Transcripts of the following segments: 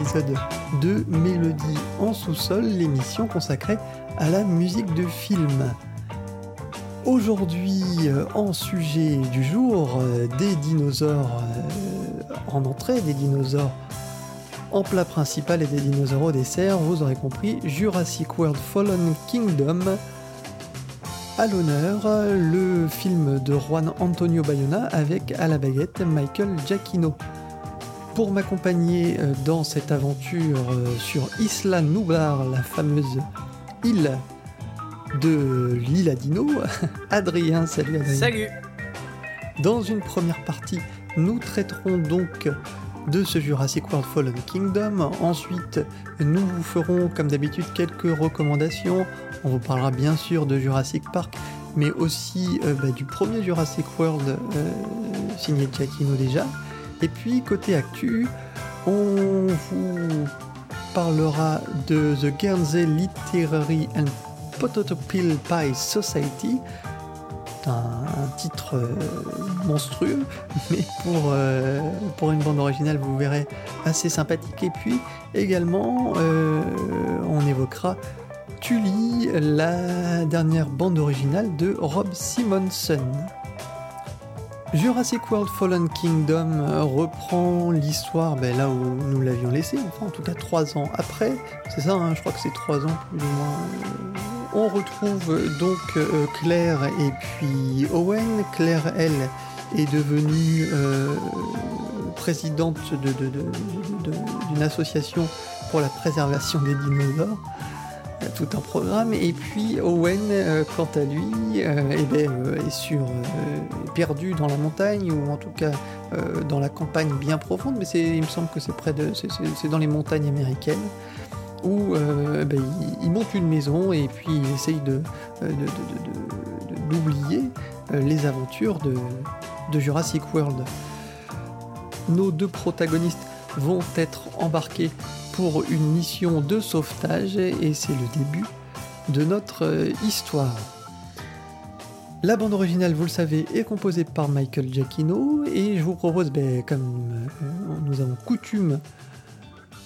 épisode de Mélodie en sous-sol, l'émission consacrée à la musique de film. Aujourd'hui, euh, en sujet du jour, euh, des dinosaures euh, en entrée, des dinosaures en plat principal et des dinosaures au dessert, vous aurez compris, Jurassic World Fallen Kingdom, à l'honneur le film de Juan Antonio Bayona avec à la baguette Michael Giacchino. Pour m'accompagner euh, dans cette aventure euh, sur Isla Nublar, la fameuse île de l'île à Dino, Adrien, salut Adrien. Salut Dans une première partie, nous traiterons donc de ce Jurassic World Fallen Kingdom. Ensuite, nous vous ferons comme d'habitude quelques recommandations. On vous parlera bien sûr de Jurassic Park, mais aussi euh, bah, du premier Jurassic World euh, signé Giacchino déjà. Et puis côté actu, on vous parlera de The Guernsey Literary and Potato Peel Pie Society, un, titre euh, monstrueux, mais pour, euh, pour une bande originale, vous verrez, assez sympathique. Et puis également, euh, on évoquera Tully, la dernière bande originale de Rob Simonson. Jurassic World Fallen Kingdom euh, reprend l'histoire ben, là où nous l'avions laissé, enfin en tout cas trois ans après, c'est ça, hein, je crois que c'est trois ans plus ou moins. On retrouve donc euh, Claire et puis Owen. Claire, elle, est devenue euh, présidente de- de- de- de- d'une association pour la préservation des dinosaures. Tout un programme. Et puis Owen, euh, quant à lui, euh, eh ben, euh, est sur, perdu dans la montagne, ou en tout cas dans la campagne bien profonde, mais il me semble que c'est près de, c'est, dans les montagnes américaines, où ben, il, monte une maison et puis il essaye de, d'oublier les aventures de Jurassic World. Nos deux protagonistes vont être embarqués pour une mission de sauvetage et c'est le début de notre euh, histoire. La bande originale, vous le savez, est composée par Michael Giacchino et je vous propose, ben, comme euh, nous avons coutume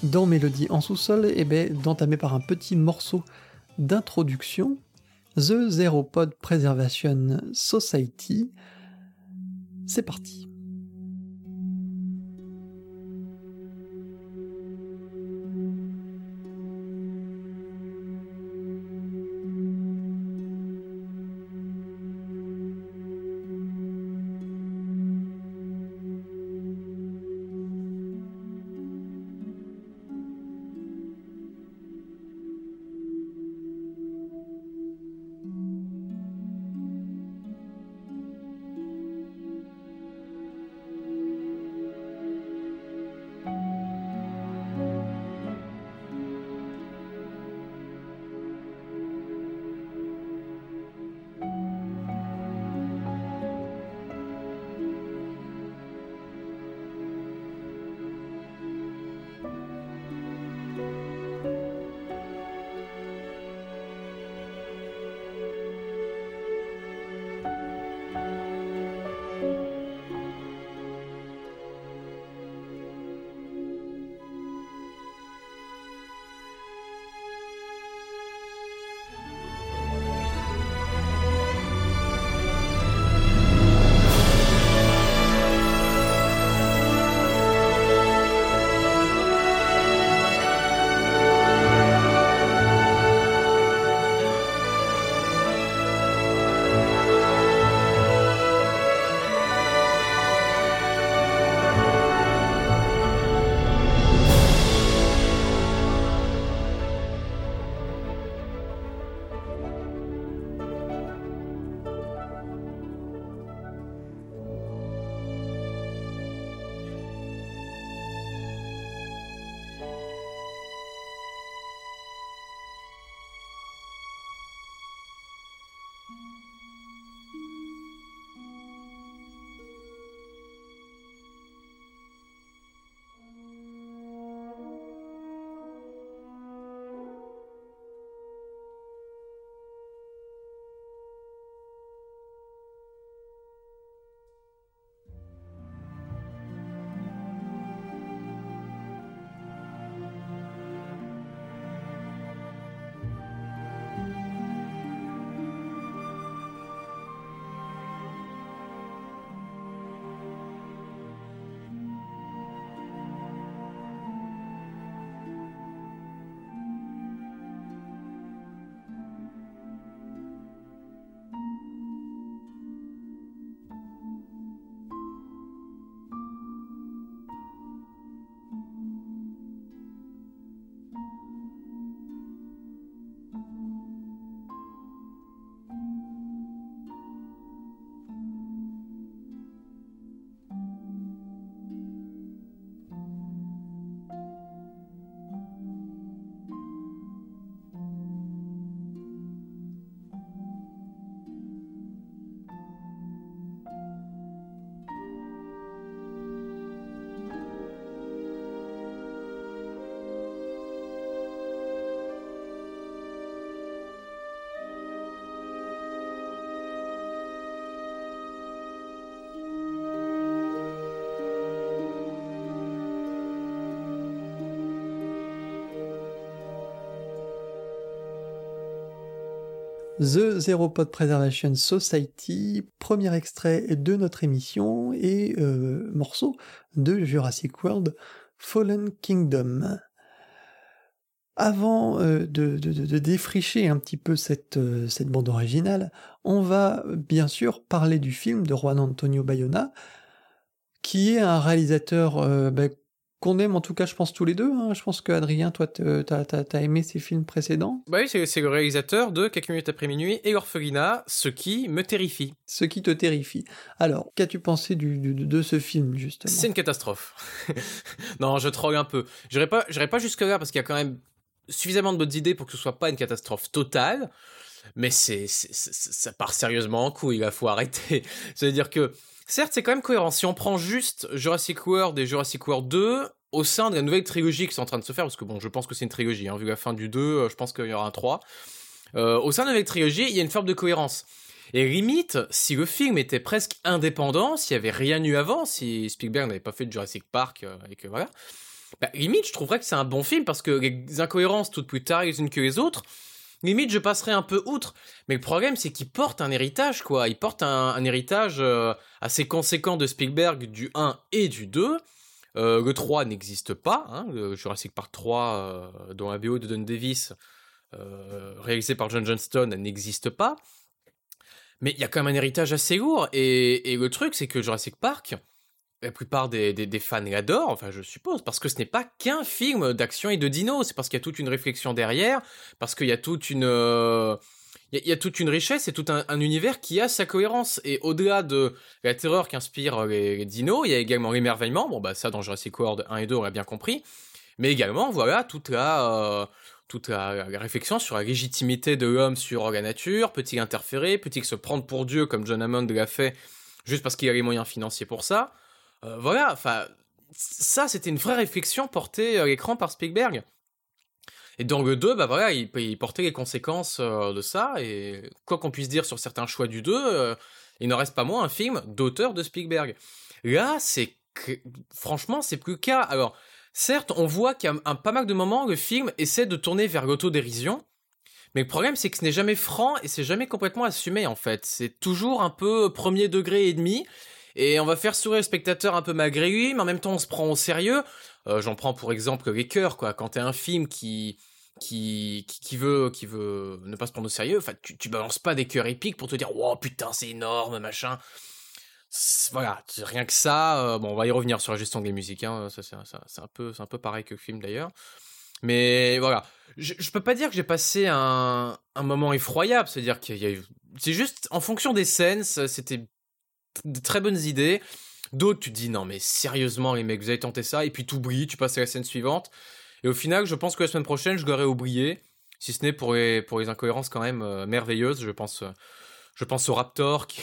dans Mélodie en sous-sol, eh ben, d'entamer par un petit morceau d'introduction The Zeropod Preservation Society. C'est parti. The Zero Pod Preservation Society, premier extrait de notre émission et euh, morceau de Jurassic World Fallen Kingdom. Avant euh, de, défricher un petit peu cette, euh, cette bande originale, on va bien sûr parler du film de Juan Antonio Bayona, qui est un réalisateur bah, qu'on aime en tout cas, je pense tous les deux. Hein. Je pense que Adrien, toi, t'as as, aimé ses films précédents. Bah oui, c'est le réalisateur de Quelques minutes après minuit et Orphelina, ce qui me terrifie. Ce qui te terrifie. Alors, qu'as-tu pensé du, de ce film justement? C'est une catastrophe. non, je troll un peu. J'irai pas, pas jusque là parce qu'il y a quand même suffisamment de bonnes idées pour que ce soit pas une catastrophe totale. Mais c'est, ça part sérieusement en couille, il faut arrêter. C'est-à-dire que Certes, c'est quand même cohérent. Si on prend juste Jurassic World et Jurassic World 2 au sein de la nouvelle trilogie qui est en train de se faire, parce que bon, je pense que c'est une trilogie, hein, vu la fin du 2, euh, je pense qu'il y aura un 3. Euh, au sein de la nouvelle trilogie, il y a une forme de cohérence. Et limite, si le film était presque indépendant, s'il n'y avait rien eu avant, si Spielberg n'avait pas fait de Jurassic Park, euh, et que voilà, bah, limite, je trouverais que c'est un bon film parce que les incohérences toutes plus tard les unes que les autres, limite je passerai un peu outre. Mais le problème c'est qu'il porte un héritage quoi. Il porte un, héritage euh, assez conséquent de Spielberg du 1 et du 2. Euh, le 3 n'existe pas. Hein, le Jurassic Park 3 euh, dont la BO de Don Davis réalisé par John Johnston n'existe pas. Mais il y a quand même un héritage assez lourd. Et, et le truc c'est que Jurassic Park la plupart des, des, fans l'adorent, enfin je suppose, parce que ce n'est pas qu'un film d'action et de dino, c'est parce qu'il y a toute une réflexion derrière, parce qu'il y a toute une... Euh, il y, a toute une richesse et tout un, univers qui a sa cohérence. Et au-delà de la terreur qu'inspirent les, dinos, il y a également l'émerveillement. Bon, bah ça, dans Jurassic World 1 et 2, on l'a bien compris. Mais également, voilà, toute la, euh, toute la, réflexion sur la légitimité de l'homme sur la nature. Peut-il interférer? Peut-il se prendre pour Dieu, comme John Hammond l'a fait, juste parce qu'il a les moyens financiers pour ça? Euh, voilà, enfin, ça c'était une vraie réflexion portée à l'écran par Spielberg. Et dans le 2, bah voilà, il, portait les conséquences euh, de ça, et quoi qu'on puisse dire sur certains choix du 2, euh, il n'en reste pas moins un film d'auteur de Spielberg. Là, c'est franchement, c'est plus le cas. Alors, certes, on voit a un, pas mal de moments, le film essaie de tourner vers l'autodérision, mais le problème, c'est que ce n'est jamais franc et c'est jamais complètement assumé, en fait. C'est toujours un peu premier degré et demi, et on va faire sourire le spectateur un peu malgré lui, mais en même temps on se prend au sérieux. Euh, j'en prends pour exemple les cœurs, quoi. Quand t'es un film qui qui, qui, veut qui veut ne pas se prendre au sérieux, enfin tu, tu balances pas des cœurs épiques pour te dire oh putain c'est énorme machin. Voilà, rien que ça. Euh, bon, on va y revenir sur la gestion des musiques. Hein, c'est un peu un peu pareil que le film d'ailleurs. Mais voilà, je, je peux pas dire que j'ai passé un, un moment effroyable, c'est-à-dire qu'il y a c'est juste en fonction des scènes, c'était de très bonnes idées. D'autres, tu te dis non mais sérieusement les mecs, vous avez tenté ça et puis tu oublies, tu passes à la scène suivante. Et au final, je pense que la semaine prochaine, je l'aurais oublié, si ce n'est pour les pour les incohérences quand même euh, merveilleuses. Je pense euh, je pense au Raptor qui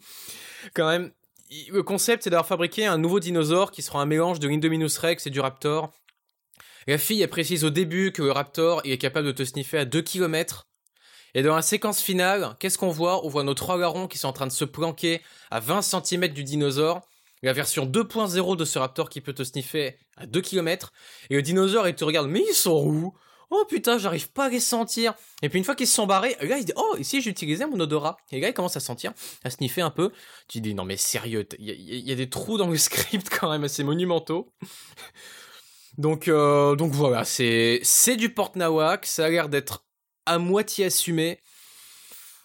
quand même le concept c'est d'avoir fabriqué un nouveau dinosaure qui sera un mélange de l'Indominus Rex et du Raptor. La fille, elle précise au début que le Raptor est capable de te sniffer à 2 km et dans la séquence finale, qu'est-ce qu'on voit? On voit nos trois garons qui sont en train de se planquer à 20 cm du dinosaure. La version 2.0 de ce raptor qui peut te sniffer à 2 km. Et le dinosaure, il te regarde, mais ils sont où? Oh putain, j'arrive pas à les sentir. Et puis une fois qu'ils se sont barrés, gars il dit oh ici j'utilisais mon odorat. Et le gars il commence à sentir, à sniffer un peu. Tu dis non mais sérieux, il y, a des trous dans le script quand même assez monumentaux. donc euh, donc voilà, c'est c'est du porte nawak. Ça a l'air d'être à moitié assumé.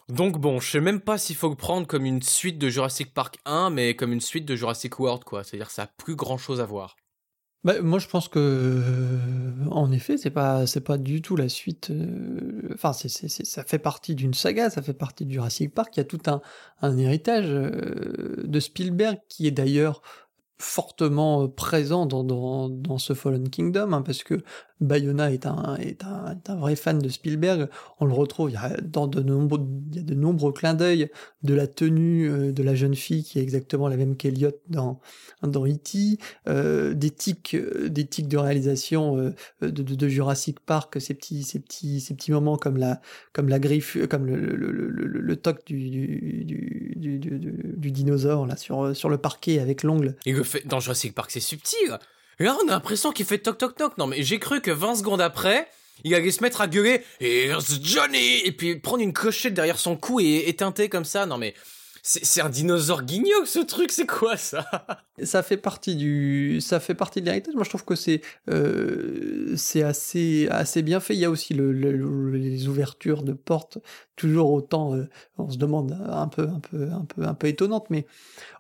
Donc bon, je sais même pas s'il faut prendre comme une suite de Jurassic Park 1, mais comme une suite de Jurassic World, quoi. C'est-à-dire ça a plus grand chose à voir. Bah, moi, je pense que, euh, en effet, c'est pas, c'est pas du tout la suite. Euh, enfin, c'est, ça fait partie d'une saga, ça fait partie de Jurassic Park. Il y a tout un, héritage euh, de Spielberg qui est d'ailleurs fortement euh, présent dans, dans, dans ce Fallen Kingdom, hein, parce que Bayona est un, est, un, est un vrai fan de Spielberg. On le retrouve, il y a, dans de nombreux, il y a de nombreux clins d'œil de la tenue euh, de la jeune fille qui est exactement la même qu'Eliot dans, dans E.T., euh, des tics, euh, des tics de réalisation euh, de, de, de, Jurassic Park, ces petits, ces petits, ces petits moments comme la, comme la griffe, comme le, le, le, le, toc du, du, du, du, du, dinosaure là sur, sur le parquet avec l'ongle. Et le dans Jurassic Park, c'est subtil. Là, on a l'impression qu'il fait toc toc toc. Non, mais j'ai cru que 20 secondes après, il allait se mettre à gueuler Here's Johnny et puis prendre une cochette derrière son cou et éteinter comme ça. Non mais c'est un dinosaure guignol ce truc, c'est quoi ça? Ça fait partie du, ça fait partie de l'héritage. Moi, je trouve que c'est, euh, c'est assez, assez bien fait. Il y a aussi le, les ouvertures de portes, toujours autant, euh, on se demande un peu, un peu, un peu, un peu étonnante, mais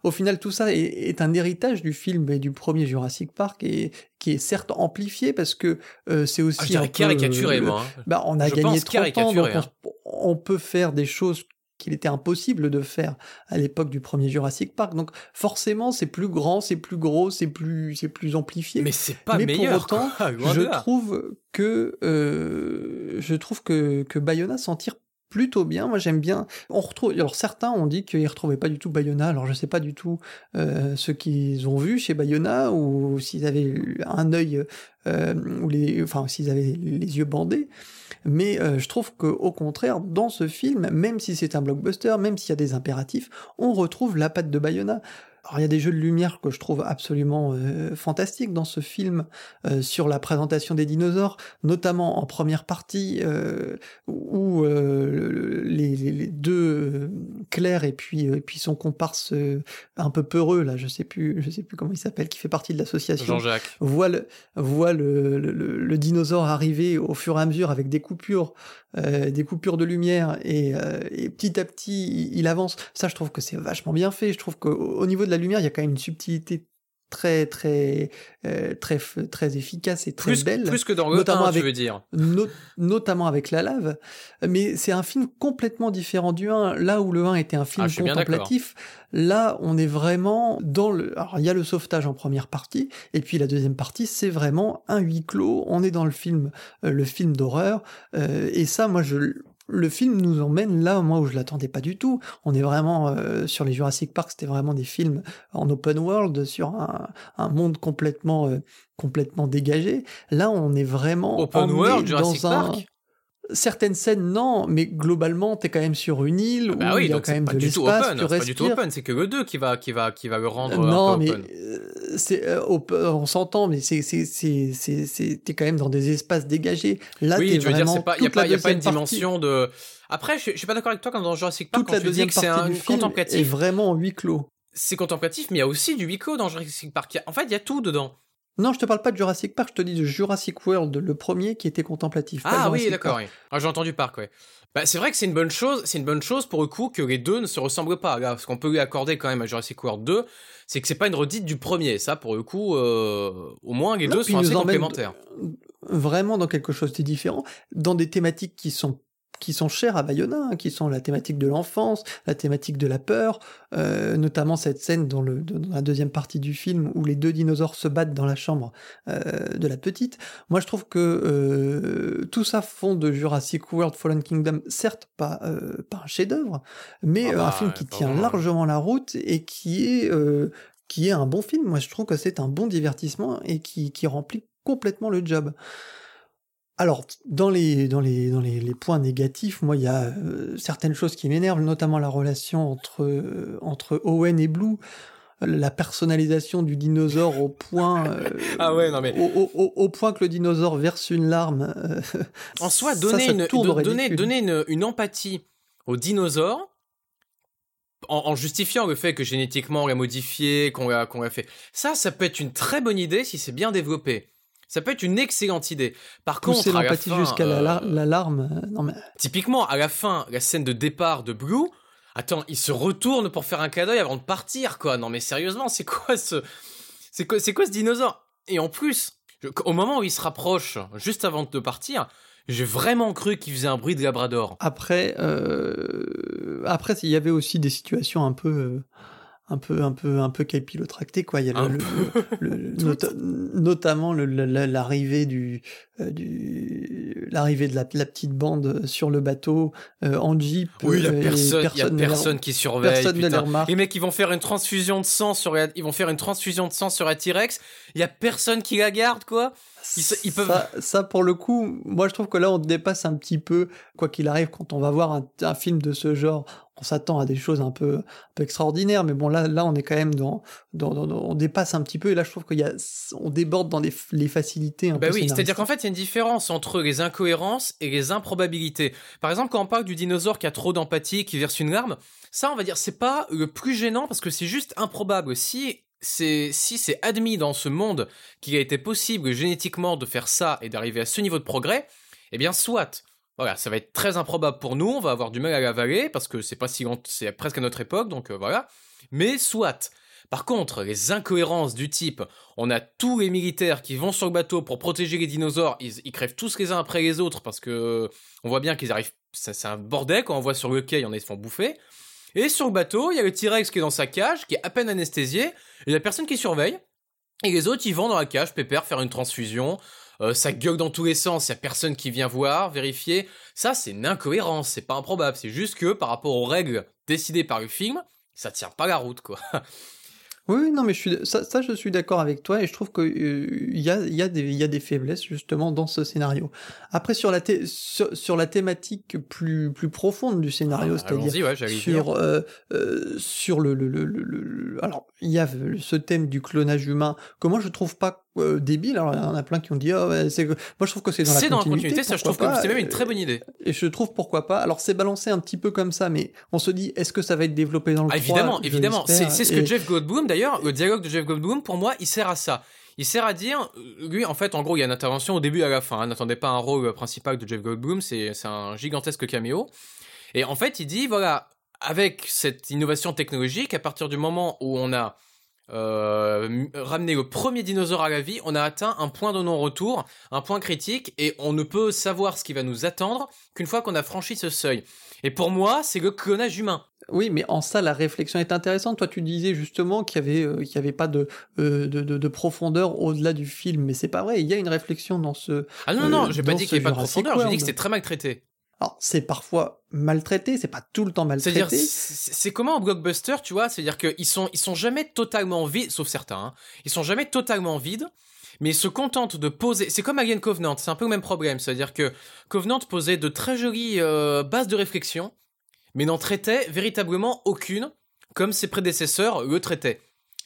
au final, tout ça est, un héritage du film et du premier Jurassic Park et qui est certes amplifié parce que euh, c'est aussi ah, un caricaturé, moi. Hein. Bah, on a gagné 30 ans, donc on, hein. on peut faire des choses qu'il était impossible de faire à l'époque du premier Jurassic Park. Donc forcément, c'est plus grand, c'est plus gros, c'est plus, c'est plus amplifié. Mais c'est pas Mais meilleur. Pour autant, je trouve que euh, je trouve que que Bayona s'en tire plutôt bien. Moi, j'aime bien. On retrouve. Alors, certains ont dit qu'ils retrouvaient pas du tout Bayona. Alors, je sais pas du tout euh, ce qu'ils ont vu chez Bayona ou s'ils avaient un œil euh, ou les, enfin, s'ils avaient les yeux bandés. Mais euh, je trouve qu'au contraire, dans ce film, même si c'est un blockbuster, même s'il y a des impératifs, on retrouve la patte de Bayona. Alors il y a des jeux de lumière que je trouve absolument euh, fantastiques dans ce film euh, sur la présentation des dinosaures, notamment en première partie euh, où les, les, deux Claire et puis puis son comparse un peu peureux là, je sais plus je sais plus comment il s'appelle, qui fait partie de l'association, Jean-Jacques, voit le voit le, le, le, dinosaure arriver au fur et à mesure avec des coupures des coupures de lumière et, et petit à petit il, il avance. Ça je trouve que c'est vachement bien fait. Je trouve qu'au niveau de la lumière, il y a quand même une subtilité très très euh, très très efficace et très belle plus que dans le notamment avec, veux dire. notamment avec la lave. Mais c'est un film complètement différent du 1 là où le 1 était un film ah, contemplatif là on est vraiment dans le alors il y a le sauvetage en première partie et puis la deuxième partie c'est vraiment un huis clos. On est dans le film euh, le film d'horreur euh, et ça moi je le film nous emmène là, moi, où je l'attendais pas du tout. On est vraiment euh, sur les Jurassic Park, c'était vraiment des films en open world sur un, un monde complètement euh, complètement dégagé. Là, on est vraiment open world Jurassic dans Park? Certaines scènes non mais globalement t'es quand même sur une île ah bah où oui, il y a quand même de l'espace c'est pas du tout open c'est que le 2 qui va qui va qui va le rendre non un mais open. c'est euh, on s'entend mais c'est c'est c'est c'est t'es quand même dans des espaces dégagés. Là oui t'es je veux vraiment dire pas il y a pas il y a pas une dimension de après je, je suis pas d'accord avec toi quand dans Jurassic Park toute la deuxième partie c'est un contemplatif est vraiment en huis clos. C'est contemplatif mais il y a aussi du huis clos dans Jurassic Park. En fait il y a tout dedans non, je te parle pas de Jurassic Park, je te dis de Jurassic World, le premier qui était contemplatif. Ah oui, d'accord. Oui. Ah, j'ai entendu Park, ouais. Bah, c'est vrai que c'est une bonne chose, c'est une bonne chose pour le coup que les deux ne se ressemblent pas. Là, ce qu'on peut lui accorder quand même à Jurassic World 2, c'est que c'est pas une redite du premier. Ça, pour le coup, euh, au moins les deux sont assez complémentaires. Vraiment dans quelque chose de différent, dans des thématiques qui sont qui sont chers à Bayona, hein, qui sont la thématique de l'enfance, la thématique de la peur, euh, notamment cette scène dans, le, dans la deuxième partie du film où les deux dinosaures se battent dans la chambre euh, de la petite. Moi, je trouve que euh, tout ça fond de Jurassic World Fallen Kingdom, certes pas, euh, pas un chef-d'œuvre, mais Ah un bah, film qui tient vraiment. largement la route et qui est, euh, qui est un bon film. Moi, je trouve que c'est un bon divertissement et qui, qui remplit complètement le job. Alors, dans les, dans les, dans les, les points négatifs, moi, il y a euh, certaines choses qui m'énervent, notamment la relation entre, euh, entre Owen et Blue, la personnalisation du dinosaure au point, euh, Ah ouais, non mais au, au- au- au point que le dinosaure verse une larme. euh, en soi, donner ça une au donner donner une, une empathie aux dinosaures en, en justifiant le fait que génétiquement on l'a modifié, qu'on l'a qu'on l'a fait. Ça, ça peut être une très bonne idée si c'est bien développé. Ça peut être une excellente idée. Par Pousser contre, l'empathie jusqu'à euh, lar- la larme. euh, Non mais Typiquement, à la fin, la scène de départ de Blue, attends, il se retourne pour faire un clin d'œil avant de partir, quoi. Non mais sérieusement, c'est quoi ce, c'est quoi, c'est quoi ce dinosaure? Et en plus, je- au moment où il se rapproche, juste avant de partir, j'ai vraiment cru qu'il faisait un bruit de Labrador. après, euh, après, il y avait aussi des situations un peu, euh, un peu, un peu, un peu capillotractées quoi. Il y a le, le- le- le- nota- notamment le- le- la- l'arrivée du, euh, du, l'arrivée de la, la petite bande sur le bateau euh, en jeep. Oui, il y a euh, personne, il y a personne qui surveille. personne ne les remarque. Les mecs, ils vont faire une transfusion de sang sur, ils vont faire une transfusion de sang sur la T-Rex. Il y a personne qui la garde, quoi. Ils, peuvent. Ça, ça, pour le coup, moi je trouve que là on dépasse un petit peu, quoi qu'il arrive, quand on va voir un, un film de ce genre, on s'attend à des choses un peu, un peu extraordinaires, mais bon là, là on est quand même dans, dans, dans, on dépasse un petit peu, et là je trouve qu'il y a, on déborde dans les, les facilités. Un bah oui, c'est-à-dire qu'en fait il y a une différence entre les incohérences et les improbabilités. Par exemple, quand on parle du dinosaure qui a trop d'empathie, qui verse une larme, ça on va dire c'est pas le plus gênant parce que c'est juste improbable. Si c'est si c'est admis dans ce monde qu'il a été possible génétiquement de faire ça et d'arriver à ce niveau de progrès, eh bien soit. Voilà, ça va être très improbable pour nous, on va avoir du mal à l'avaler parce que c'est pas si c'est presque à notre époque, donc euh, voilà. Mais soit. Par contre, les incohérences du type, on a tous les militaires qui vont sur le bateau pour protéger les dinosaures, ils, crèvent tous les uns après les autres parce que on voit bien qu'ils arrivent, c'est un bordel quand on voit sur le quai, qui se font bouffer. Et sur le bateau, il y a le T-Rex qui est dans sa cage, qui est à peine anesthésié, il y a personne qui surveille, et les autres, ils vont dans la cage, pépère, faire une transfusion, euh, ça gueule dans tous les sens, il y a personne qui vient voir, vérifier. Ça, c'est une incohérence, c'est pas improbable, c'est juste que par rapport aux règles décidées par le film, ça tient pas la route, quoi. Oui, non, mais je suis, ça, ça je suis d'accord avec toi et je trouve qu'il euh, y, a, y, a des, y a des faiblesses justement dans ce scénario. Après, sur la, sur, sur, la thématique plus, plus profonde du scénario, ah, c'est-à-dire ouais, sur, euh, euh, sur le, le, le, le, Alors, il y a ce thème du clonage humain que moi je trouve pas euh, débile. Alors, il y en a plein qui ont dit, oh, c'est... moi je trouve que c'est dans la continuité. C'est dans la continuité, ça je trouve que c'est même une très bonne idée. Et je trouve pourquoi pas. Alors, c'est balancé un petit peu comme ça, mais on se dit, est-ce que ça va être développé dans le ah, Évidemment, évidemment. C'est, c'est ce que Jeff Goldblum, d'ailleurs, le dialogue de Jeff Goldblum, pour moi, il sert à ça. Il sert à dire, euh, lui, en fait, en gros, il y a une intervention au début et à la fin. Hein. N'attendez pas un rôle principal de Jeff Goldblum, c'est, c'est un gigantesque caméo. Et en fait, il dit, voilà, avec cette innovation technologique, à partir du moment où on a euh, ramener le premier dinosaure à la vie, on a atteint un point de non-retour, un point critique, et on ne peut savoir ce qui va nous attendre qu'une fois qu'on a franchi ce seuil. Et pour moi, c'est le clonage humain. Oui, mais en ça, la réflexion est intéressante. Toi, tu disais justement qu'il y avait, euh, qu'il y avait pas de, euh, de, de, de, profondeur au-delà du film, mais c'est pas vrai. Il y a une réflexion dans ce. Ah non, non, j'ai pas dit qu'il y avait pas de profondeur. J'ai dit que c'était très mal traité. Alors, c'est parfois maltraité, c'est pas tout le temps maltraité. C'est-à-dire, c'est comment un blockbuster, tu vois? C'est-à-dire qu'ils sont, ils sont jamais totalement vides, sauf certains, hein. ils sont jamais totalement vides, mais ils se contentent de poser. C'est comme Alien Covenant, c'est un peu le même problème. C'est-à-dire que Covenant posait de très jolies euh, bases de réflexion, mais n'en traitait véritablement aucune, comme ses prédécesseurs le traitaient.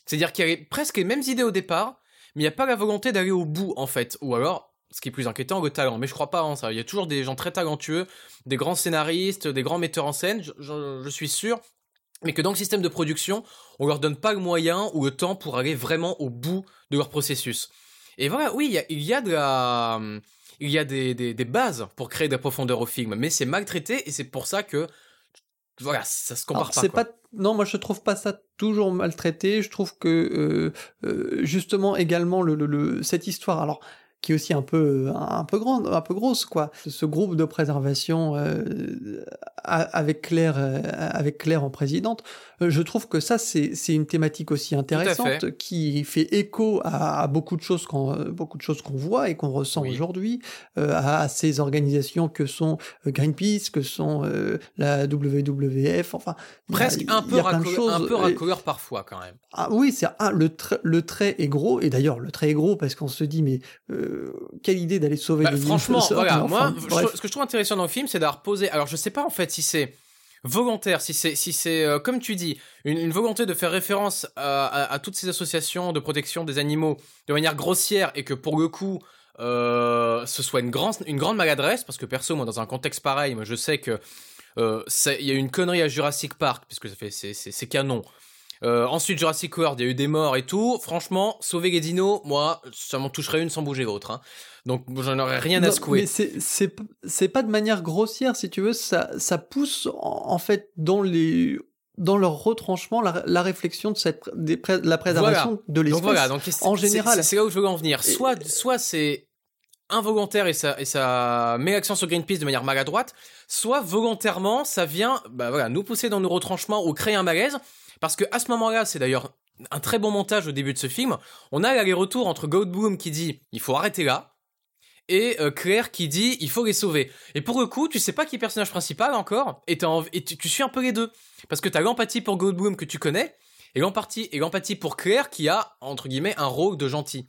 C'est-à-dire qu'il y avait presque les mêmes idées au départ, mais il n'y a pas la volonté d'aller au bout, en fait. Ou alors, ce qui est plus inquiétant, le talent. Mais je crois pas en ça. Il y a toujours des gens très talentueux, des grands scénaristes, des grands metteurs en scène, je, suis sûr. Mais que dans le système de production, on leur donne pas le moyen ou le temps pour aller vraiment au bout de leur processus. Et voilà, oui, il y a, il y a de la, il y a des, des, des, bases pour créer de la profondeur au film, mais c'est maltraité et c'est pour ça que voilà, ça se compare pas, pas. Non, moi je trouve pas ça toujours maltraité. Je trouve que euh, euh, justement également le, le, le, cette histoire. Alors qui est aussi un peu un peu grande, un peu grosse quoi. Ce groupe de préservation euh, avec Claire euh, avec Claire en présidente, je trouve que ça c'est une thématique aussi intéressante qui fait écho à, beaucoup de choses qu'on beaucoup de choses qu'on voit et qu'on ressent aujourd'hui à, ces organisations que sont Greenpeace, que sont la WWF, enfin presque un peu racoleur, un peu racoleur parfois quand même. Ah oui, c'est le trait le trait est gros et d'ailleurs le trait est gros parce qu'on se dit mais quelle idée d'aller sauver bah, Franchement, voilà, moi, ce que je trouve intéressant dans le film, c'est d'avoir posé. Alors, je sais pas en fait si c'est volontaire, si c'est, si c'est euh, comme tu dis, une, volonté de faire référence à, toutes ces associations de protection des animaux de manière grossière et que pour le coup, euh, ce soit une grande, une grande maladresse, parce que perso, moi, dans un contexte pareil, moi, je sais que euh, il y a une connerie à Jurassic Park, puisque ça fait, c'est canon. Euh, ensuite, Jurassic World, il y a eu des morts et tout. Franchement, sauver les dinos, moi, ça m'en toucherait une sans bouger l'autre. Hein. Donc, j'en aurais rien à secouer. Mais c'est pas de manière grossière, si tu veux. Ça, ça pousse, en, fait, dans les dans leur retranchement la, la réflexion de cette des, la préservation de l'espèce voilà, en général c'est là où je veux en venir soit soit c'est involontaire et ça et ça met l'accent sur Greenpeace de manière maladroite soit volontairement ça vient bah voilà nous pousser dans nos retranchements ou créer un malaise parce que à ce moment-là, c'est d'ailleurs un très bon montage au début de ce film. On a l'aller-retour entre Goldblum qui dit il faut arrêter là et euh, Claire qui dit il faut les sauver. Et pour le coup, tu sais pas qui est le personnage principal encore et, et tu, suis un peu les deux parce que t'as l'empathie pour Goldblum que tu connais et l'empathie pour Claire qui a entre guillemets un rôle de gentil.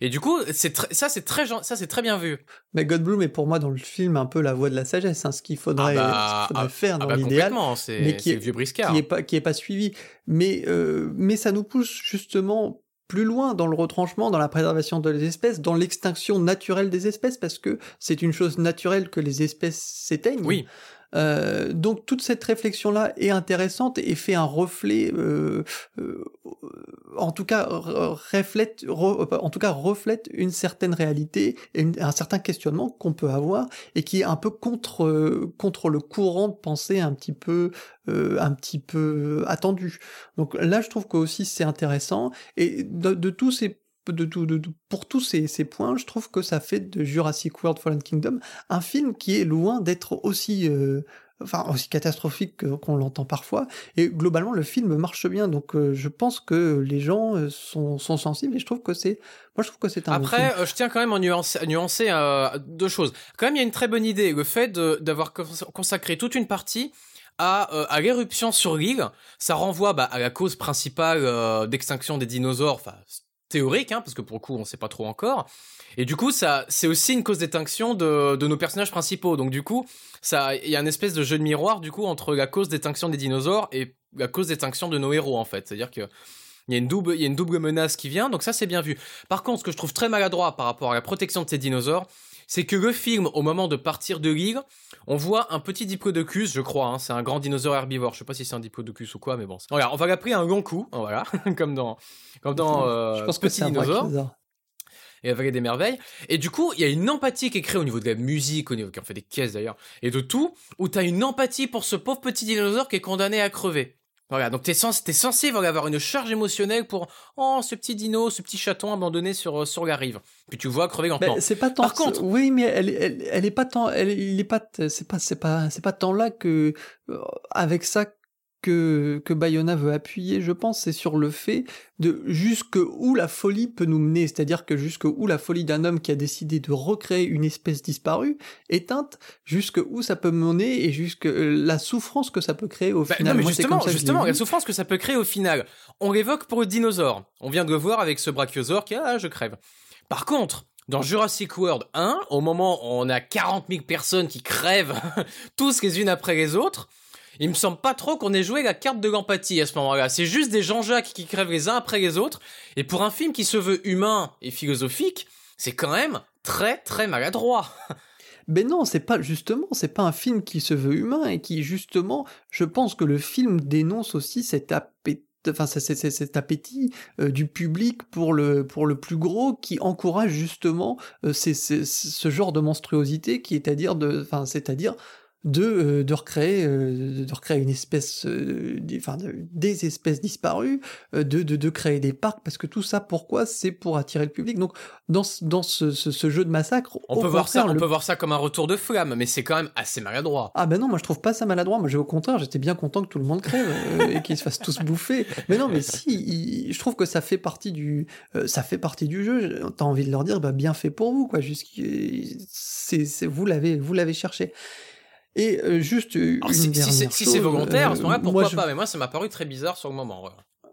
Et du coup, c'est ça, c'est très, ça, c'est très bien vu. Mais Godbloom est pour moi dans le film un peu la voie de la sagesse, hein, ce qu'il faudrait, ah bah, faire ah dans bah l'idéal, mais qui est, vieux briscard. qui est pas, qui est pas suivi. Mais, euh, mais ça nous pousse justement plus loin dans le retranchement, dans la préservation des espèces, dans l'extinction naturelle des espèces, parce que c'est une chose naturelle que les espèces s'éteignent. Oui. Euh, donc toute cette réflexion-là est intéressante et fait un reflet, euh, euh, en tout cas reflète, en tout cas reflète une certaine réalité et un certain questionnement qu'on peut avoir et qui est un peu contre contre le courant de pensée un petit peu un petit peu attendu. Donc là, je trouve que aussi c'est intéressant et de tous ces de pour tous ces, ces, points, je trouve que ça fait de Jurassic World Fallen Kingdom un film qui est loin d'être aussi, euh, enfin, aussi catastrophique qu'on l'entend parfois. Et globalement, le film marche bien, donc euh, je pense que les gens euh, sont, sont, sensibles et je trouve que c'est, moi je trouve que c'est un. Après, je tiens quand même à nuancer, nuancer deux choses. Quand même, il y a une très bonne idée, le fait d'avoir consacré toute une partie à, à l'éruption sur l'île, ça renvoie bah, à la cause principale d'extinction des dinosaures, enfin théorique, hein, parce que pour le coup, on sait pas trop encore. Et du coup, ça, c'est aussi une cause d'extinction de, nos personnages principaux. Donc du coup, ça, il y a une espèce de jeu de miroir du coup entre la cause d'extinction des dinosaures et la cause d'extinction de nos héros en fait. C'est-à-dire que il y a une double menace qui vient. Donc ça, c'est bien vu. Par contre, ce que je trouve très maladroit par rapport à la protection de ces dinosaures, c'est que le film, au moment de partir de l'île, on voit un petit diplodocus, je crois, hein, c'est un grand dinosaure herbivore. Je sais pas si c'est un diplodocus ou quoi, mais bon. Regarde, on va l'appeler un long coup, voilà, comme dans comme dans euh, Je pense que c'est dinosaure. et la vallée des merveilles. Et du coup, il y a une empathie qui est créée au niveau de la musique, au niveau qui en fait des caisses d'ailleurs, et de tout, où t'as une empathie pour ce pauvre petit dinosaure qui est condamné à crever. Voilà, donc t'es sens, t'es censé avoir une charge émotionnelle pour oh ce petit dino, ce petit chaton abandonné sur euh, sur la rive. Puis tu vois crever lentement. c'est pas tant. Par contre, oui, mais elle, elle, elle est pas tant, elle, il est pas, c'est pas, c'est pas, c'est pas tant là que euh, avec ça que, que Bayona veut appuyer, je pense, c'est sur le fait de jusque où la folie peut nous mener, c'est-à-dire que jusque où la folie d'un homme qui a décidé de recréer une espèce disparue, éteinte, jusque où ça peut mener et jusque euh, la souffrance que ça peut créer au bah, final. Non, mais justement, justement, la souffrance que ça peut créer au final. On l'évoque pour le dinosaure. On vient de le voir avec ce brachiosaure qui, ah, je crève. Par contre, dans Jurassic World 1, au moment où on a 40 000 personnes qui crèvent tous les unes après les autres, il me semble pas trop qu'on ait joué la carte de l'empathie à ce moment-là. C'est juste des Jean-Jacques qui crèvent les uns après les autres. Et pour un film qui se veut humain et philosophique, c'est quand même très très maladroit. Mais non, c'est pas justement, c'est pas un film qui se veut humain et qui justement, je pense que le film dénonce aussi cet appétit euh, du public pour le plus gros qui encourage justement euh, ce genre de monstruosité qui est à dire de enfin c'est-à-dire de, euh, de, recréer, euh, de recréer une espèce, euh, enfin des espèces disparues, de, de, de, créer des parcs, parce que tout ça, pourquoi? C'est pour attirer le public. Donc dans, dans ce, ce, jeu de massacre, on peut voir ça, on peut voir ça comme un retour de flamme, mais c'est quand même assez maladroit. Ah ben non, moi je trouve pas ça maladroit. Moi, au contraire, j'étais bien content que tout le monde crève et qu'ils se fassent tous bouffer. Mais non, mais si, je trouve que ça fait partie du, ça fait partie du jeu. T'as envie de leur dire, bah bien fait pour vous, quoi. c'est, vous l'avez, vous l'avez cherché. Et euh, juste une si, dernière si, c'est volontaire, à ce moment-là, pourquoi pas Mais moi, ça m'a paru très bizarre sur le moment.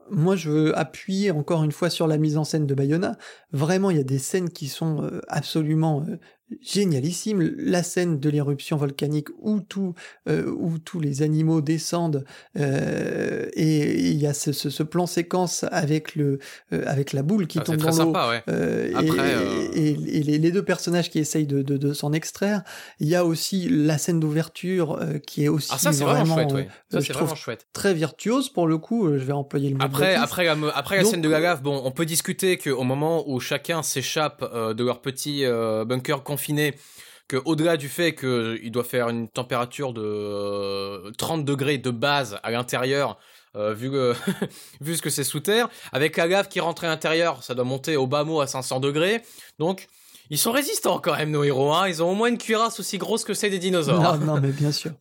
Moi, je veux appuyer encore une fois sur la mise en scène de Bayona. Vraiment, il y a des scènes qui sont euh, absolument euh, génialissime. La scène de l'éruption volcanique où, tout, euh, où tous les animaux descendent euh, et il y a ce, ce, ce, plan séquence avec, le, euh, avec la boule qui ah, tombe dans l'eau ouais. Euh, et, et, et, les, deux personnages qui essayent de, de, de s'en extraire. Il y a aussi la scène d'ouverture qui est aussi ah, ça, vraiment, vraiment, chouette, ça, je trouve chouette. très virtuose pour le coup. Je vais employer le mot. Après, après, la, après la scène de la lave, bon, on peut discuter qu'au moment où chacun s'échappe de leur petit bunker confiné que au-delà du fait qu'il doit faire une température de 30 euh, degrés de base à l'intérieur, euh, vu, ce que c'est sous terre, avec la lave qui rentre à l'intérieur, ça doit monter au bas mot à 500 degrés. Donc, ils sont résistants quand même, nos héros. Hein. Ils ont au moins une cuirasse aussi grosse que celle des dinosaures. Non, non, mais bien sûr.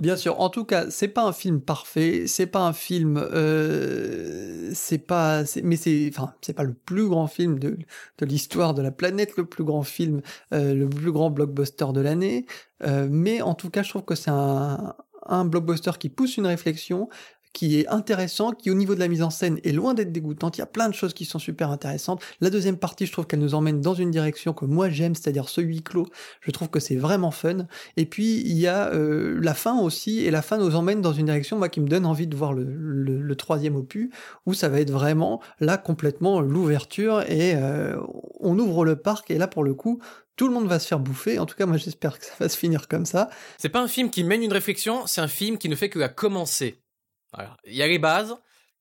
bien sûr. En tout cas, c'est pas un film parfait. C'est pas un film. Euh, c'est pas. Mais c'est. Enfin, c'est pas le plus grand film de, de l'histoire de la planète, le plus grand film, euh, le plus grand blockbuster de l'année. Euh, mais en tout cas, je trouve que c'est un, un blockbuster qui pousse une réflexion, qui est intéressant, qui au niveau de la mise en scène est loin d'être dégoûtante. Il y a plein de choses qui sont super intéressantes. La deuxième partie, je trouve qu'elle nous emmène dans une direction que moi j'aime, c'est-à-dire ce huis clos. Je trouve que c'est vraiment fun. Et puis il y a euh, la fin aussi, et la fin nous emmène dans une direction moi qui me donne envie de voir le, le, troisième opus, où ça va être vraiment là complètement l'ouverture et euh, on ouvre le parc et là pour le coup tout le monde va se faire bouffer. En tout cas, moi, j'espère que ça va se finir comme ça. C'est pas un film qui mène une réflexion, c'est un film qui ne fait que la commencer. Il y a les bases.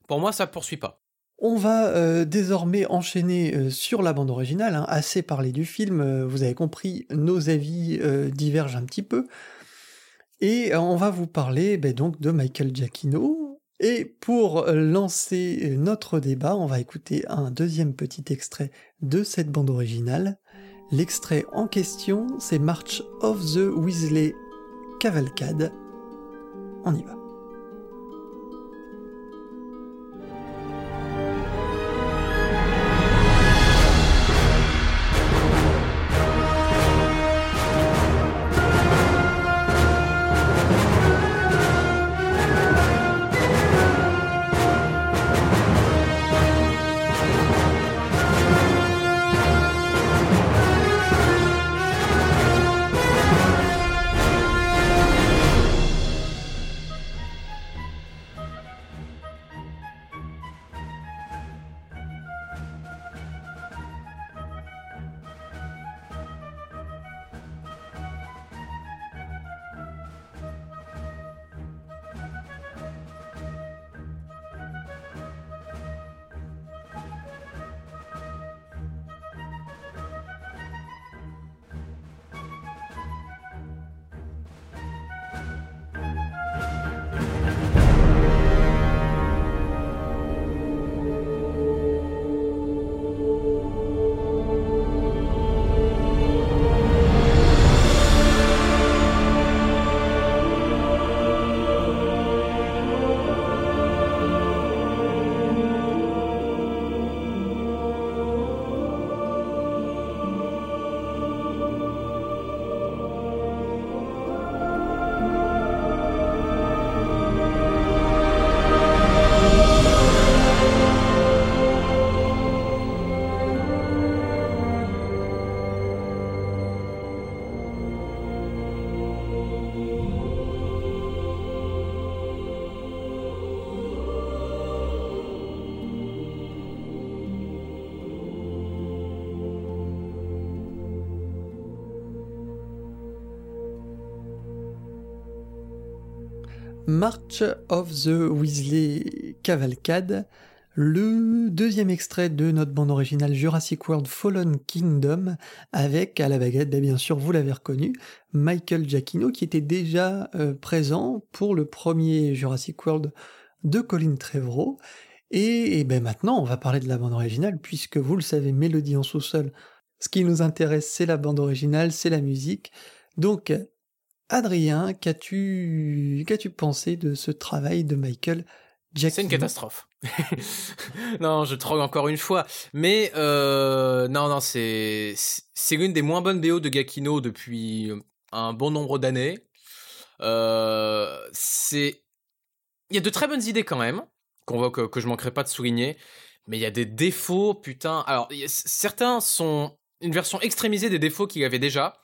Pour moi, ça ne poursuit pas. On va euh, désormais enchaîner euh, sur la bande originale. Hein. Assez parlé du film, euh, vous avez compris, nos avis divergent un petit peu. Et on va vous parler ben, donc de Michael Giacchino. Et pour lancer notre débat, on va écouter un deuxième petit extrait de cette bande originale. L'extrait en question, c'est March of the Weasley Cavalcade. On y va. March of the Weasley Cavalcade, le deuxième extrait de notre bande originale Jurassic World Fallen Kingdom, avec à la baguette, ben, bien sûr, vous l'avez reconnu, Michael Giacchino, qui était déjà euh, présent pour le premier Jurassic World de Colin Trevorrow. Et, ben maintenant, on va parler de la bande originale, puisque vous le savez, Mélodie en sous-sol, ce qui nous intéresse, c'est la bande originale, c'est la musique. Donc, Adrien, qu'as-tu qu'as-tu pensé de ce travail de Michael Jackson? C'est une catastrophe. non, je trogue encore une fois. Mais euh, non, non, c'est c'est l'une des moins bonnes BO de Gakino depuis un bon nombre d'années. Euh, c'est il y a de très bonnes idées quand même qu'on voit que, que je manquerai pas de souligner, mais il y a des défauts, putain. Alors certains sont une version extrémisée des défauts qu'il avait déjà.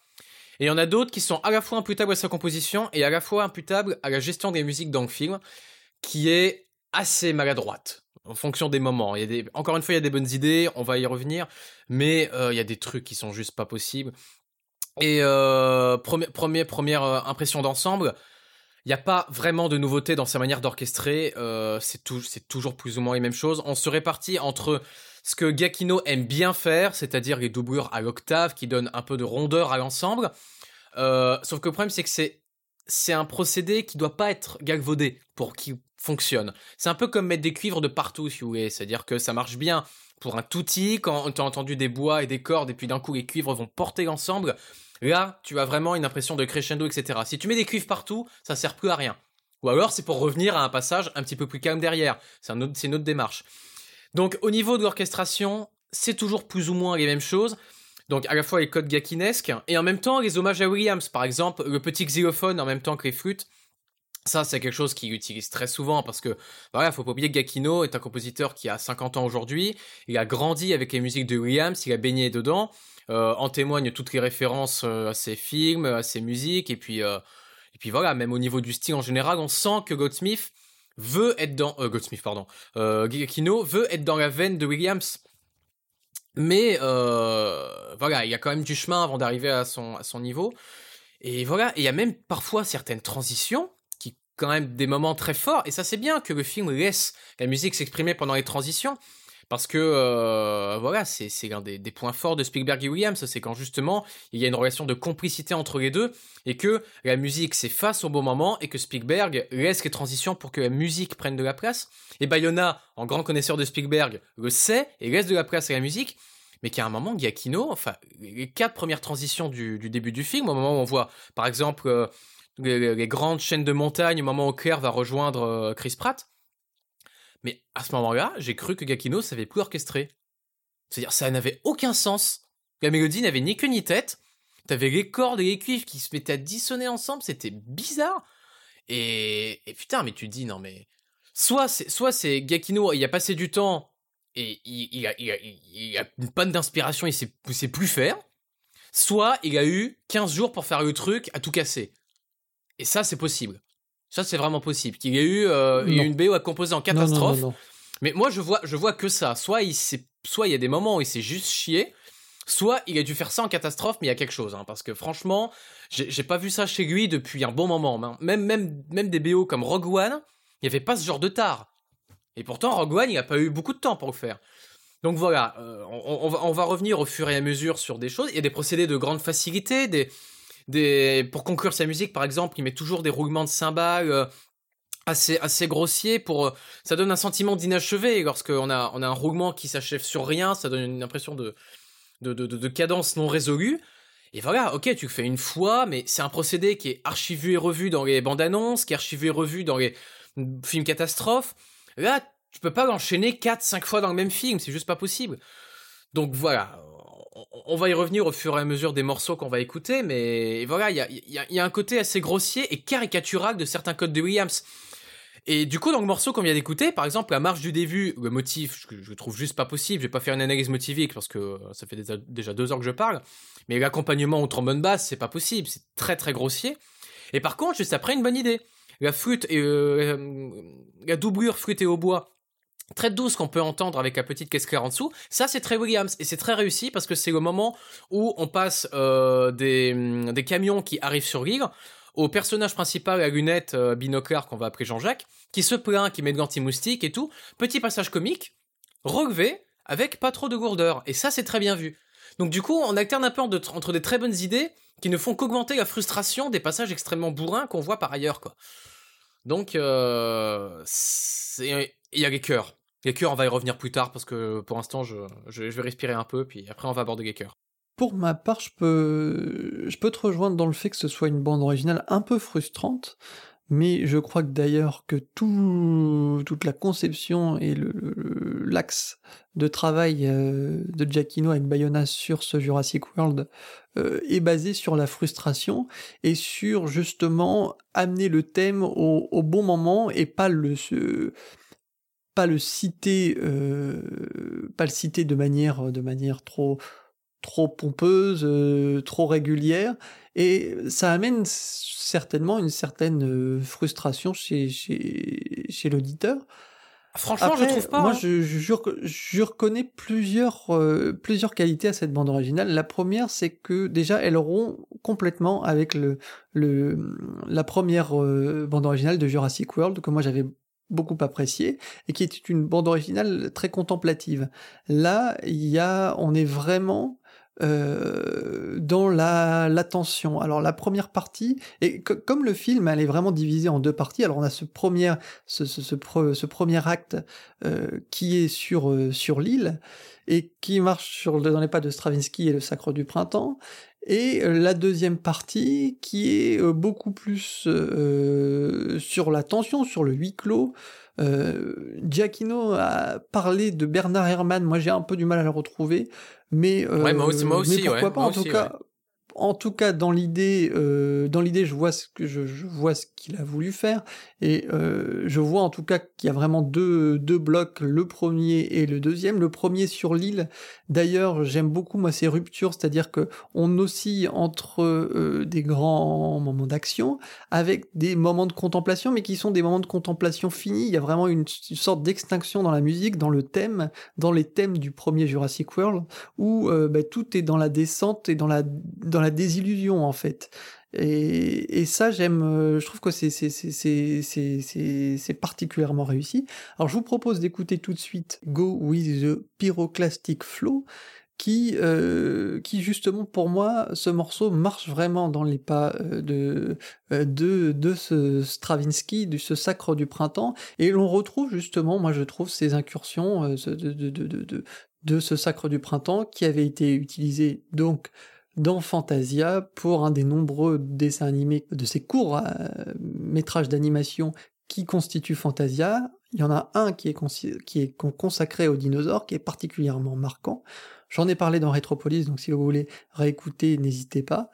Et il y en a d'autres qui sont à la fois imputables à sa composition et à la fois imputables à la gestion des musiques dans le film, qui est assez maladroite en fonction des moments. Encore une fois, il y a des bonnes idées, on va y revenir, mais euh, il y a des trucs qui sont juste pas possibles. Et euh, première euh, impression d'ensemble, il n'y a pas vraiment de nouveauté dans sa manière d'orchestrer. Euh, c'est toujours plus ou moins les mêmes choses. On se répartit entre ce que Gakino aime bien faire, c'est-à-dire les doublures à l'octave qui donnent un peu de rondeur à l'ensemble. Euh, sauf que le problème, c'est que c'est un procédé qui doit pas être galvaudé pour qu'il fonctionne. C'est un peu comme mettre des cuivres de partout, si vous voulez. C'est-à-dire que ça marche bien pour un touti quand tu as entendu des bois et des cordes et puis d'un coup les cuivres vont porter l'ensemble. Là, tu as vraiment une impression de crescendo, etc. Si tu mets des cuivres partout, ça sert plus à rien. Ou alors c'est pour revenir à un passage un petit peu plus calme derrière. C'est un une autre démarche. Donc au niveau de l'orchestration, c'est toujours plus ou moins les mêmes choses. Donc à la fois les codes gakinesques et en même temps les hommages à Williams, par exemple le petit xylophone en même temps que les flûtes. Ça, c'est quelque chose qu'il utilise très souvent parce que, voilà, faut pas oublier que Gakino est un compositeur qui a 50 ans aujourd'hui. Il a grandi avec les musiques de Williams, il a baigné dedans. Euh, en témoignent toutes les références euh, à ses films, à ses musiques, et puis, euh, et puis voilà, même au niveau du style en général, on sent que Goldsmith veut être dans, euh, Goldsmith, pardon, euh, veut être dans la veine de Williams. Mais euh, voilà, il y a quand même du chemin avant d'arriver à son, à son niveau. Et voilà, et il y a même parfois certaines transitions qui, quand même, des moments très forts. Et ça, c'est bien que le film laisse la musique s'exprimer pendant les transitions. Parce que euh, voilà, c'est l'un des, points forts de Spielberg et Williams, c'est quand justement il y a une relation de complicité entre les deux et que la musique s'efface au bon moment et que Spielberg laisse les transitions pour que la musique prenne de la place. Et Bayona, en grand connaisseur de Spielberg, le sait et laisse de la place à la musique. Mais qu'à un moment, Giacchino, enfin, les quatre premières transitions du, début du film, au moment où on voit, par exemple, euh, les, grandes chaînes de montagnes, au moment où Claire va rejoindre euh, Chris Pratt, mais à ce moment-là, j'ai cru que Gakino savait plus orchestrer. C'est-à-dire, ça n'avait aucun sens. La mélodie n'avait ni queue ni tête. T'avais les cordes et les cuivres qui se mettaient à dissonner ensemble, c'était bizarre. Et, et, putain, mais tu te dis, non mais... Soit c'est, Gakino, il a passé du temps et il, a, une panne d'inspiration, il sait, sait plus faire. Soit il a eu 15 jours pour faire le truc à tout casser. Et ça, c'est possible. Ça, c'est vraiment possible. Qu'il y ait eu euh, une BO à composer en catastrophe. Non, non, non, mais moi, je vois, je vois que ça. Soit il, soit il y a des moments où il s'est juste chié, soit il a dû faire ça en catastrophe, mais il y a quelque chose. Hein, parce que franchement, j'ai pas vu ça chez lui depuis un bon moment. Même, même, même des BO comme Rogue One, il n'y avait pas ce genre de tard. Et pourtant, Rogue One, il n'a pas eu beaucoup de temps pour le faire. Donc voilà, euh, on, on, va, on va revenir au fur et à mesure sur des choses. Il y a des procédés de grande facilité, des, pour conclure sa musique par exemple il met toujours des roulements de cymbales euh, assez grossiers euh, ça donne un sentiment d'inachevé lorsqu'on a on a un roulement qui s'achève sur rien ça donne une impression de de, de, de cadence non résolue. Et voilà ok tu le fais une fois mais c'est un procédé qui est archivé et revu dans les bandes annonces qui est archivé et revu dans les films catastrophes. Là tu peux pas l'enchaîner 4 5 fois dans le même film c'est juste pas possible. Donc voilà on va y revenir au fur et à mesure des morceaux qu'on va écouter, mais voilà, il y a, un côté assez grossier et caricatural de certains codes de Williams. Et du coup, dans le morceau qu'on vient d'écouter, par exemple, la marche du début, le motif, je, je trouve juste pas possible. Je vais pas faire une analyse motivique parce que ça fait déjà, deux heures que je parle. Mais l'accompagnement au trombone basse, c'est pas possible. C'est très très grossier. Et par contre, juste après, une bonne idée. La flûte et euh, la doublure fruitée au bois très douce qu'on peut entendre avec la petite caisse claire en dessous. Ça, c'est très Williams et c'est très réussi parce que c'est le moment où on passe euh, des, des camions qui arrivent sur l'île au personnage principal à lunettes euh, qu'on va appeler Jean-Jacques, qui se plaint, qui met de l'anti-moustique et tout. Petit passage comique, relevé, avec pas trop de gourdeur. Et ça, c'est très bien vu. Donc du coup, on alterne un peu entre des très bonnes idées qui ne font qu'augmenter la frustration des passages extrêmement bourrins qu'on voit par ailleurs, quoi. Donc, euh, il y a. Les cœurs, on va y revenir plus tard parce que pour l'instant, je, je, vais respirer un peu, puis après, on va aborder cœurs. Pour ma part, je peux, je peux te rejoindre dans le fait que ce soit une bande originale un peu frustrante, mais je crois que d'ailleurs que tout, toute la conception et l'axe de travail euh, de Giacchino avec Bayona sur ce Jurassic World euh, est basé sur la frustration et sur justement amener le thème au, au bon moment et pas le ce, pas le citer euh, pas le citer de manière de manière trop trop pompeuse, euh, trop régulière, et ça amène certainement une certaine euh, frustration chez, chez, chez l'auditeur. Franchement, Après, je trouve pas. Moi, hein. je, je, je, reconnais plusieurs, euh, plusieurs qualités à cette bande originale. La première, c'est que déjà, elle rompt complètement avec le, le, la première euh, bande originale de Jurassic World que moi j'avais beaucoup apprécié et qui était une bande originale très contemplative. Là, il y a, on est vraiment euh, dans la l'attention. Alors la première partie et comme le film elle est vraiment divisé en deux parties. Alors on a ce premier ce ce, ce, pre ce premier acte euh, qui est sur euh, sur l'île et qui marche sur dans les pas de Stravinsky et le Sacre du printemps et la deuxième partie qui est euh, beaucoup plus euh, sur la tension, sur le huis clos. Euh, Giacchino a parlé de Bernard Herrmann, moi j'ai un peu du mal à le retrouver, mais, ouais, moi aussi, moi aussi mais pourquoi ouais, pas en tout aussi, cas. ouais. En tout cas dans l'idée, euh, dans l'idée, je vois ce que je, vois ce qu'il a voulu faire et euh, je vois en tout cas qu'il y a vraiment deux deux blocs, le premier et le deuxième. Le premier sur l'île. D'ailleurs, j'aime beaucoup moi ces ruptures, c'est-à-dire que on oscille entre euh, des grands moments d'action avec des moments de contemplation, mais qui sont des moments de contemplation finis. Il y a vraiment une, sorte d'extinction dans la musique, dans le thème, dans les thèmes du premier Jurassic World, où bah, tout est dans la descente et dans la dans la désillusion en fait. Et, ça, j'aime, euh, je trouve que c'est, particulièrement réussi. Alors, je vous propose d'écouter tout de suite Go with the Pyroclastic Flow, qui, euh, qui justement, pour moi, ce morceau marche vraiment dans les pas euh, de, de, de ce Stravinsky, de ce sacre du printemps, et l'on retrouve justement, moi je trouve, ces incursions de, de, de, de, de ce sacre du printemps qui avait été utilisé donc dans Fantasia pour un des nombreux dessins animés de ces courts euh, métrages d'animation qui constituent Fantasia. Il y en a un qui est, consacré aux dinosaures, qui est particulièrement marquant. J'en ai parlé dans Retropolis, donc si vous voulez réécouter, n'hésitez pas.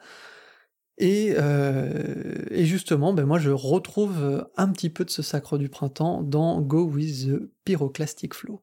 Et, euh, justement, ben moi je retrouve un petit peu de ce sacre du printemps dans Go with the Pyroclastic Flow.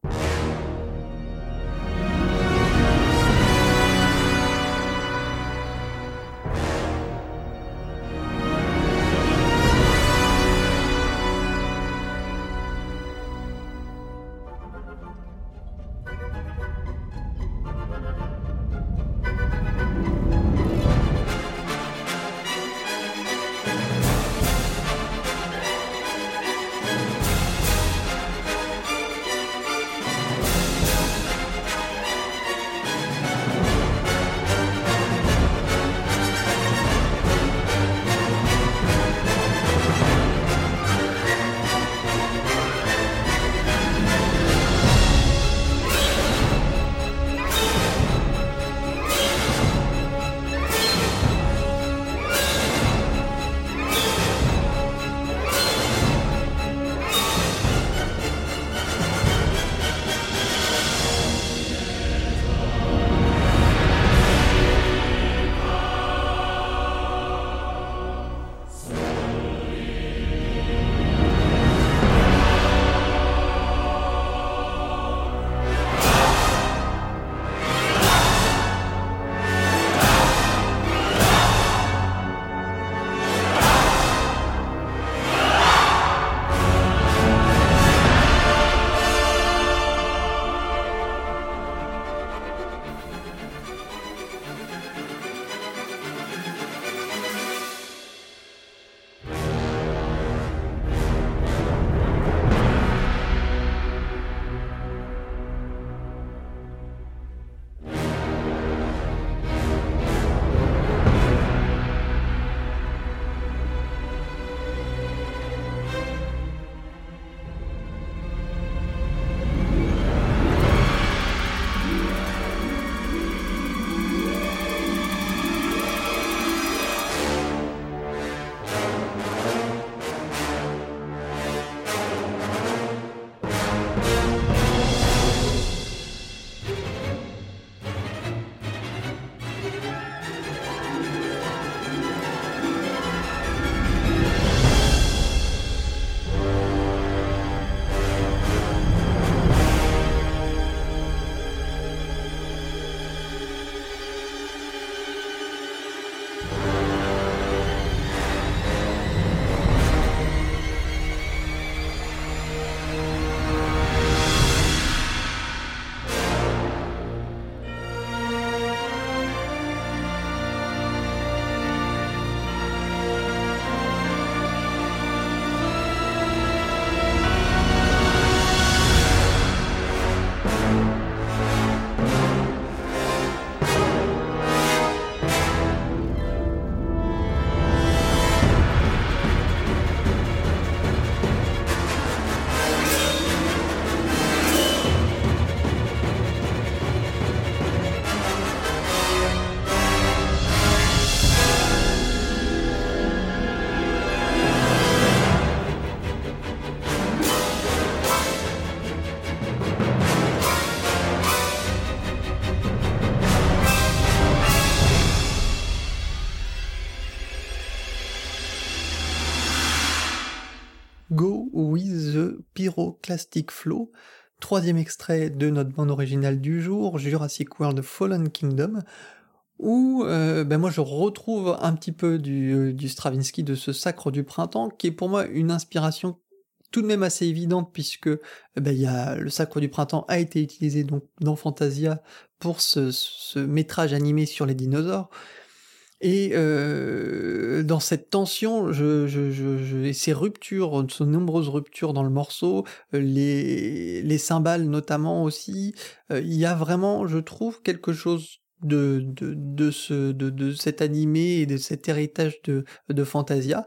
Pyroclastic Flow, troisième extrait de notre bande originale du jour, Jurassic World Fallen Kingdom, où euh, ben moi je retrouve un petit peu du, du Stravinsky de ce sacre du printemps, qui est pour moi une inspiration tout de même assez évidente puisque ben, y a, le sacre du printemps a été utilisé donc dans Fantasia pour ce métrage animé sur les dinosaures. Et euh, dans cette tension, ces ruptures, ces nombreuses ruptures dans le morceau, les, les cymbales notamment aussi, euh, il y a vraiment, je trouve, quelque chose de, de, de, ce, de, cet animé et de cet héritage de, de Fantasia.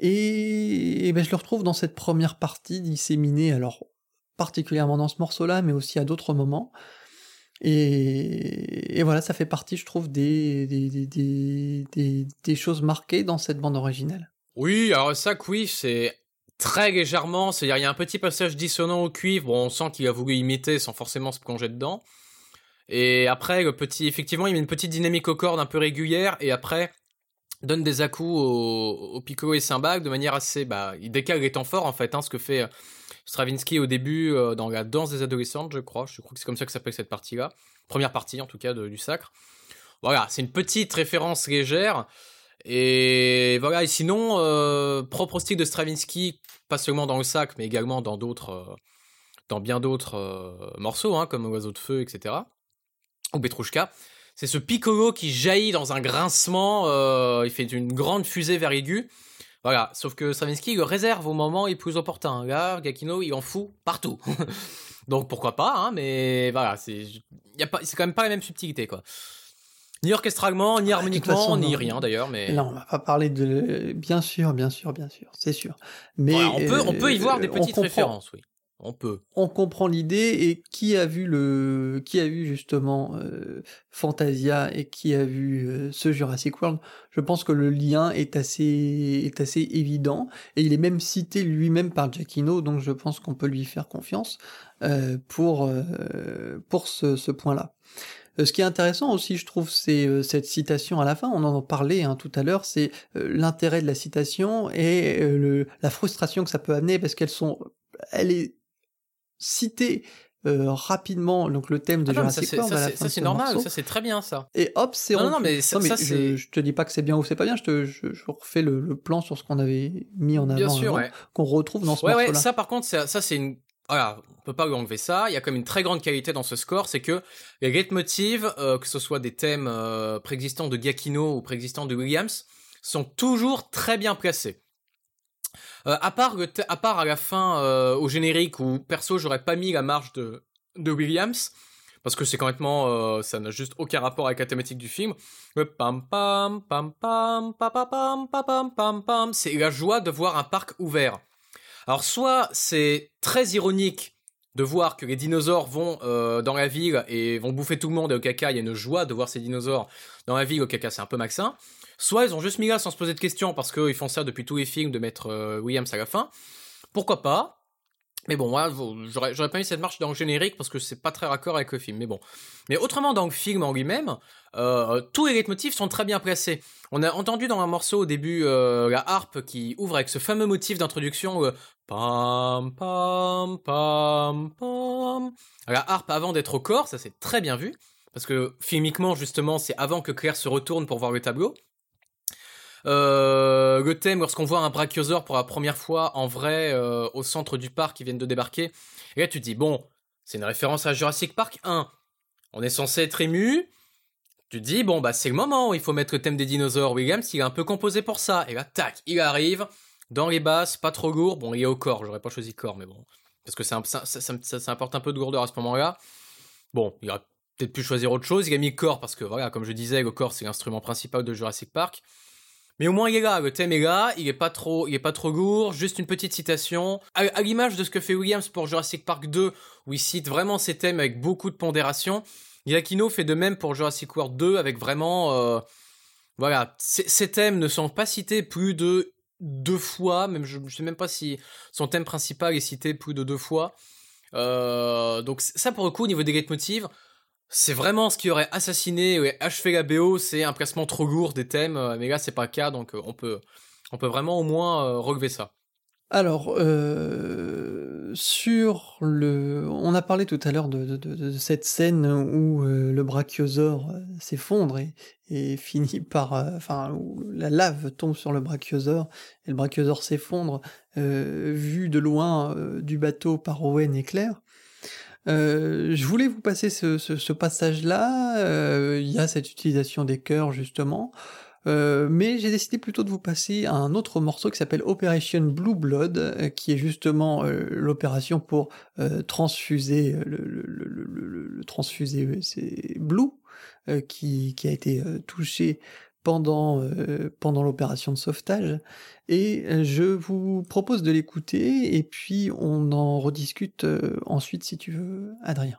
Et, et ben, je le retrouve dans cette première partie disséminée, alors particulièrement dans ce morceau-là, mais aussi à d'autres moments. Et, voilà, ça fait partie, je trouve, des, des, des, des, choses marquées dans cette bande originale. Oui, alors ça, oui, c'est très légèrement, c'est-à-dire il y a un petit passage dissonant au cuivre, on sent qu'il a voulu imiter sans forcément se plonger dedans. Et après, petit, effectivement, il met une petite dynamique aux cordes un peu régulière, et après, donne des à-coups au, piccolo et cymbales de manière assez, bah, il décale les temps forts, en fait, hein, ce que fait Stravinsky au début euh, dans la danse des adolescentes, je crois. Je crois que c'est comme ça que s'appelle cette partie-là. Première partie, en tout cas, du sacre. Voilà, c'est une petite référence légère. Et voilà, et sinon, euh, propre style de Stravinsky, pas seulement dans le sacre, mais également dans d'autres, euh, dans bien d'autres euh, morceaux, hein, comme Oiseau de feu, etc. Ou Petrouchka. C'est ce piccolo qui jaillit dans un grincement, il fait une grande fusée vers aigu. Voilà, sauf que Stravinsky le réserve au moment est plus opportun. Là, Gakino, il en fout partout. Donc pourquoi pas, hein, mais voilà, c'est quand même pas la même subtilité, quoi. Ni orchestralement, ni harmoniquement, façon, ni non. rien d'ailleurs. Mais là, on va pas parler de. Bien sûr, bien sûr, bien sûr, c'est sûr. Mais voilà, on peut, on peut y voir des petites références, oui. On peut. On comprend l'idée et qui a vu le, qui a vu justement euh, Fantasia et qui a vu euh, ce Jurassic World, je pense que le lien est assez, est assez évident et il est même cité lui-même par Giacchino, donc je pense qu'on peut lui faire confiance euh, pour euh, pour ce, ce point-là. Euh, ce qui est intéressant aussi, je trouve, c'est euh, cette citation à la fin. On en parlait hein, tout à l'heure. C'est l'intérêt de la citation et le, la frustration que ça peut amener parce qu'elles sont, elle est citer euh, rapidement donc le thème de ah non, Jurassic ça, World. Ça, ça c'est normal, morceau. ça c'est très bien ça. Et hop, c'est non, non, mais, ça, non, mais ça, je, je, te dis pas que c'est bien ou c'est pas bien, je, te, je, je refais le, le, plan sur ce qu'on avait mis en avant, bien sûr, ouais. qu'on retrouve dans ce ouais, morceau-là. Ouais, ça par contre, ça, ça c'est une voilà, on peut pas lui enlever ça. Il y a comme une très grande qualité dans ce score, c'est que les leitmotivs, euh, que ce soit des thèmes euh, préexistants de Giacchino ou préexistants de Williams, sont toujours très bien placés. Euh, à part à part à la fin euh, au générique où perso j'aurais pas mis la marge de de Williams parce que c'est complètement euh, ça n'a juste aucun rapport avec la thématique du film. C'est la joie de voir un parc ouvert. Alors soit c'est très ironique de voir que les dinosaures vont euh, dans la ville et vont bouffer tout le monde et au caca il y a une joie de voir ces dinosaures dans la ville au caca c'est un peu maxin. Soit ils ont juste mis là sans se poser de questions parce qu'ils font ça depuis tous les films de mettre euh, Williams à la fin. Pourquoi pas? Mais bon, moi, j'aurais, pas mis cette marche dans le générique parce que c'est pas très raccord avec le film. Mais bon. Mais autrement, dans le film en lui-même, euh, tous les leitmotifs sont très bien placés. On a entendu dans un morceau au début euh, la harpe qui ouvre avec ce fameux motif d'introduction euh, pam pam pam pam. La harpe avant d'être au corps, ça c'est très bien vu parce que filmiquement justement c'est avant que Claire se retourne pour voir le tableau. Euh, lorsqu'on voit un brachiosaure pour la première fois en vrai euh, au centre du parc qui viennent de débarquer. Et là tu te dis bon, c'est une référence à Jurassic Park 1. On est censé être ému. Tu te dis bon bah c'est le moment il faut mettre le thème des dinosaures. Williams il est un peu composé pour ça. Et là tac, il arrive dans les basses, pas trop lourd. Bon il est au corps, j'aurais pas choisi corps mais bon parce que ça, apporte un peu de lourdeur à ce moment-là. Bon, il aurait peut-être pu choisir autre chose. Il a mis corps parce que voilà, comme je disais, le corps c'est l'instrument principal de Jurassic Park. Mais au moins il est là, le thème est là, il est pas trop, il est pas trop lourd, juste une petite citation. À, l'image de ce que fait Williams pour Jurassic Park 2, où il cite vraiment ses thèmes avec beaucoup de pondération, Giacchino fait de même pour Jurassic World 2 avec vraiment, euh, voilà, ces thèmes ne sont pas cités plus de deux fois, même je, je sais même pas si son thème principal est cité plus de deux fois. Euh, donc ça pour le coup au niveau des leitmotivs, c'est vraiment ce qui aurait assassiné et achevé la BO, c'est un placement trop lourd des thèmes, mais là c'est pas le cas, donc on peut, on peut vraiment au moins relever ça. Alors, euh, sur le... On a parlé tout à l'heure de, cette scène où le brachiosaure s'effondre et, finit par... Enfin, où la lave tombe sur le brachiosaure et le brachiosaure s'effondre, vu de loin du bateau par Owen et Claire. Je voulais vous passer ce, passage-là, il y a cette utilisation des cœurs justement, euh, mais j'ai décidé plutôt de vous passer à un autre morceau qui s'appelle Operation Blue Blood, euh, qui est justement euh, l'opération pour transfuser le, transfuser c'est Blue qui, a été touché pendant, pendant l'opération de sauvetage. Et je vous propose de l'écouter et puis on en rediscute ensuite si tu veux, Adrien.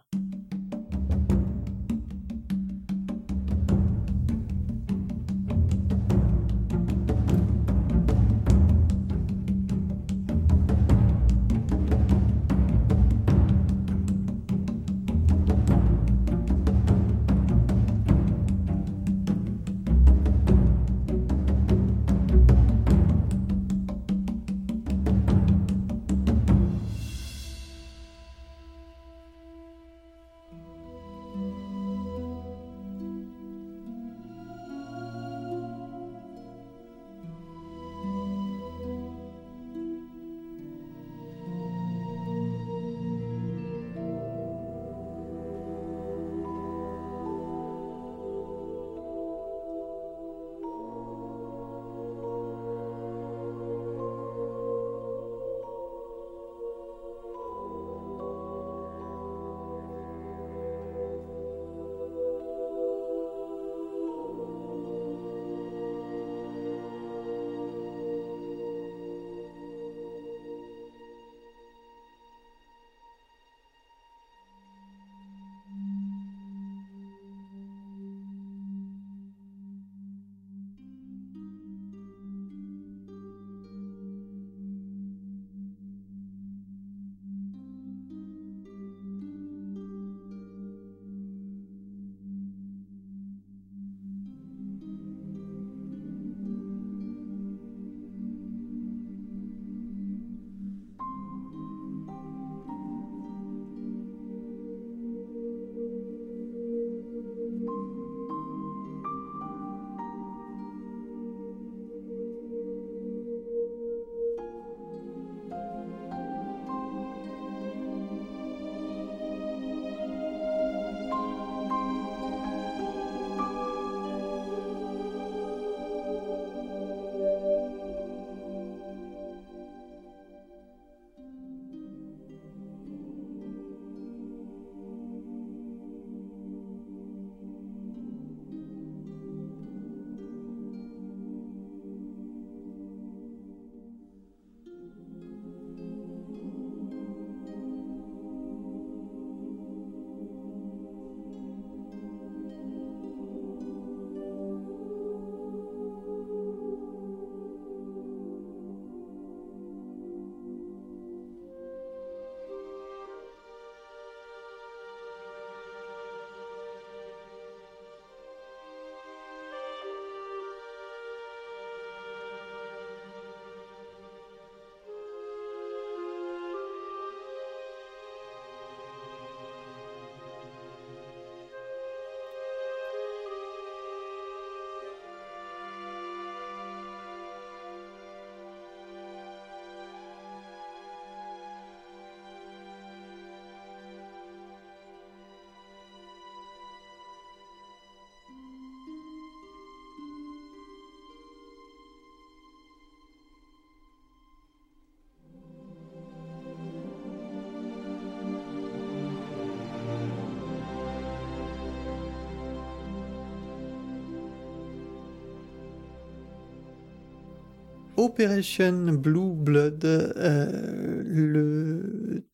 Operation Blue Blood, euh, le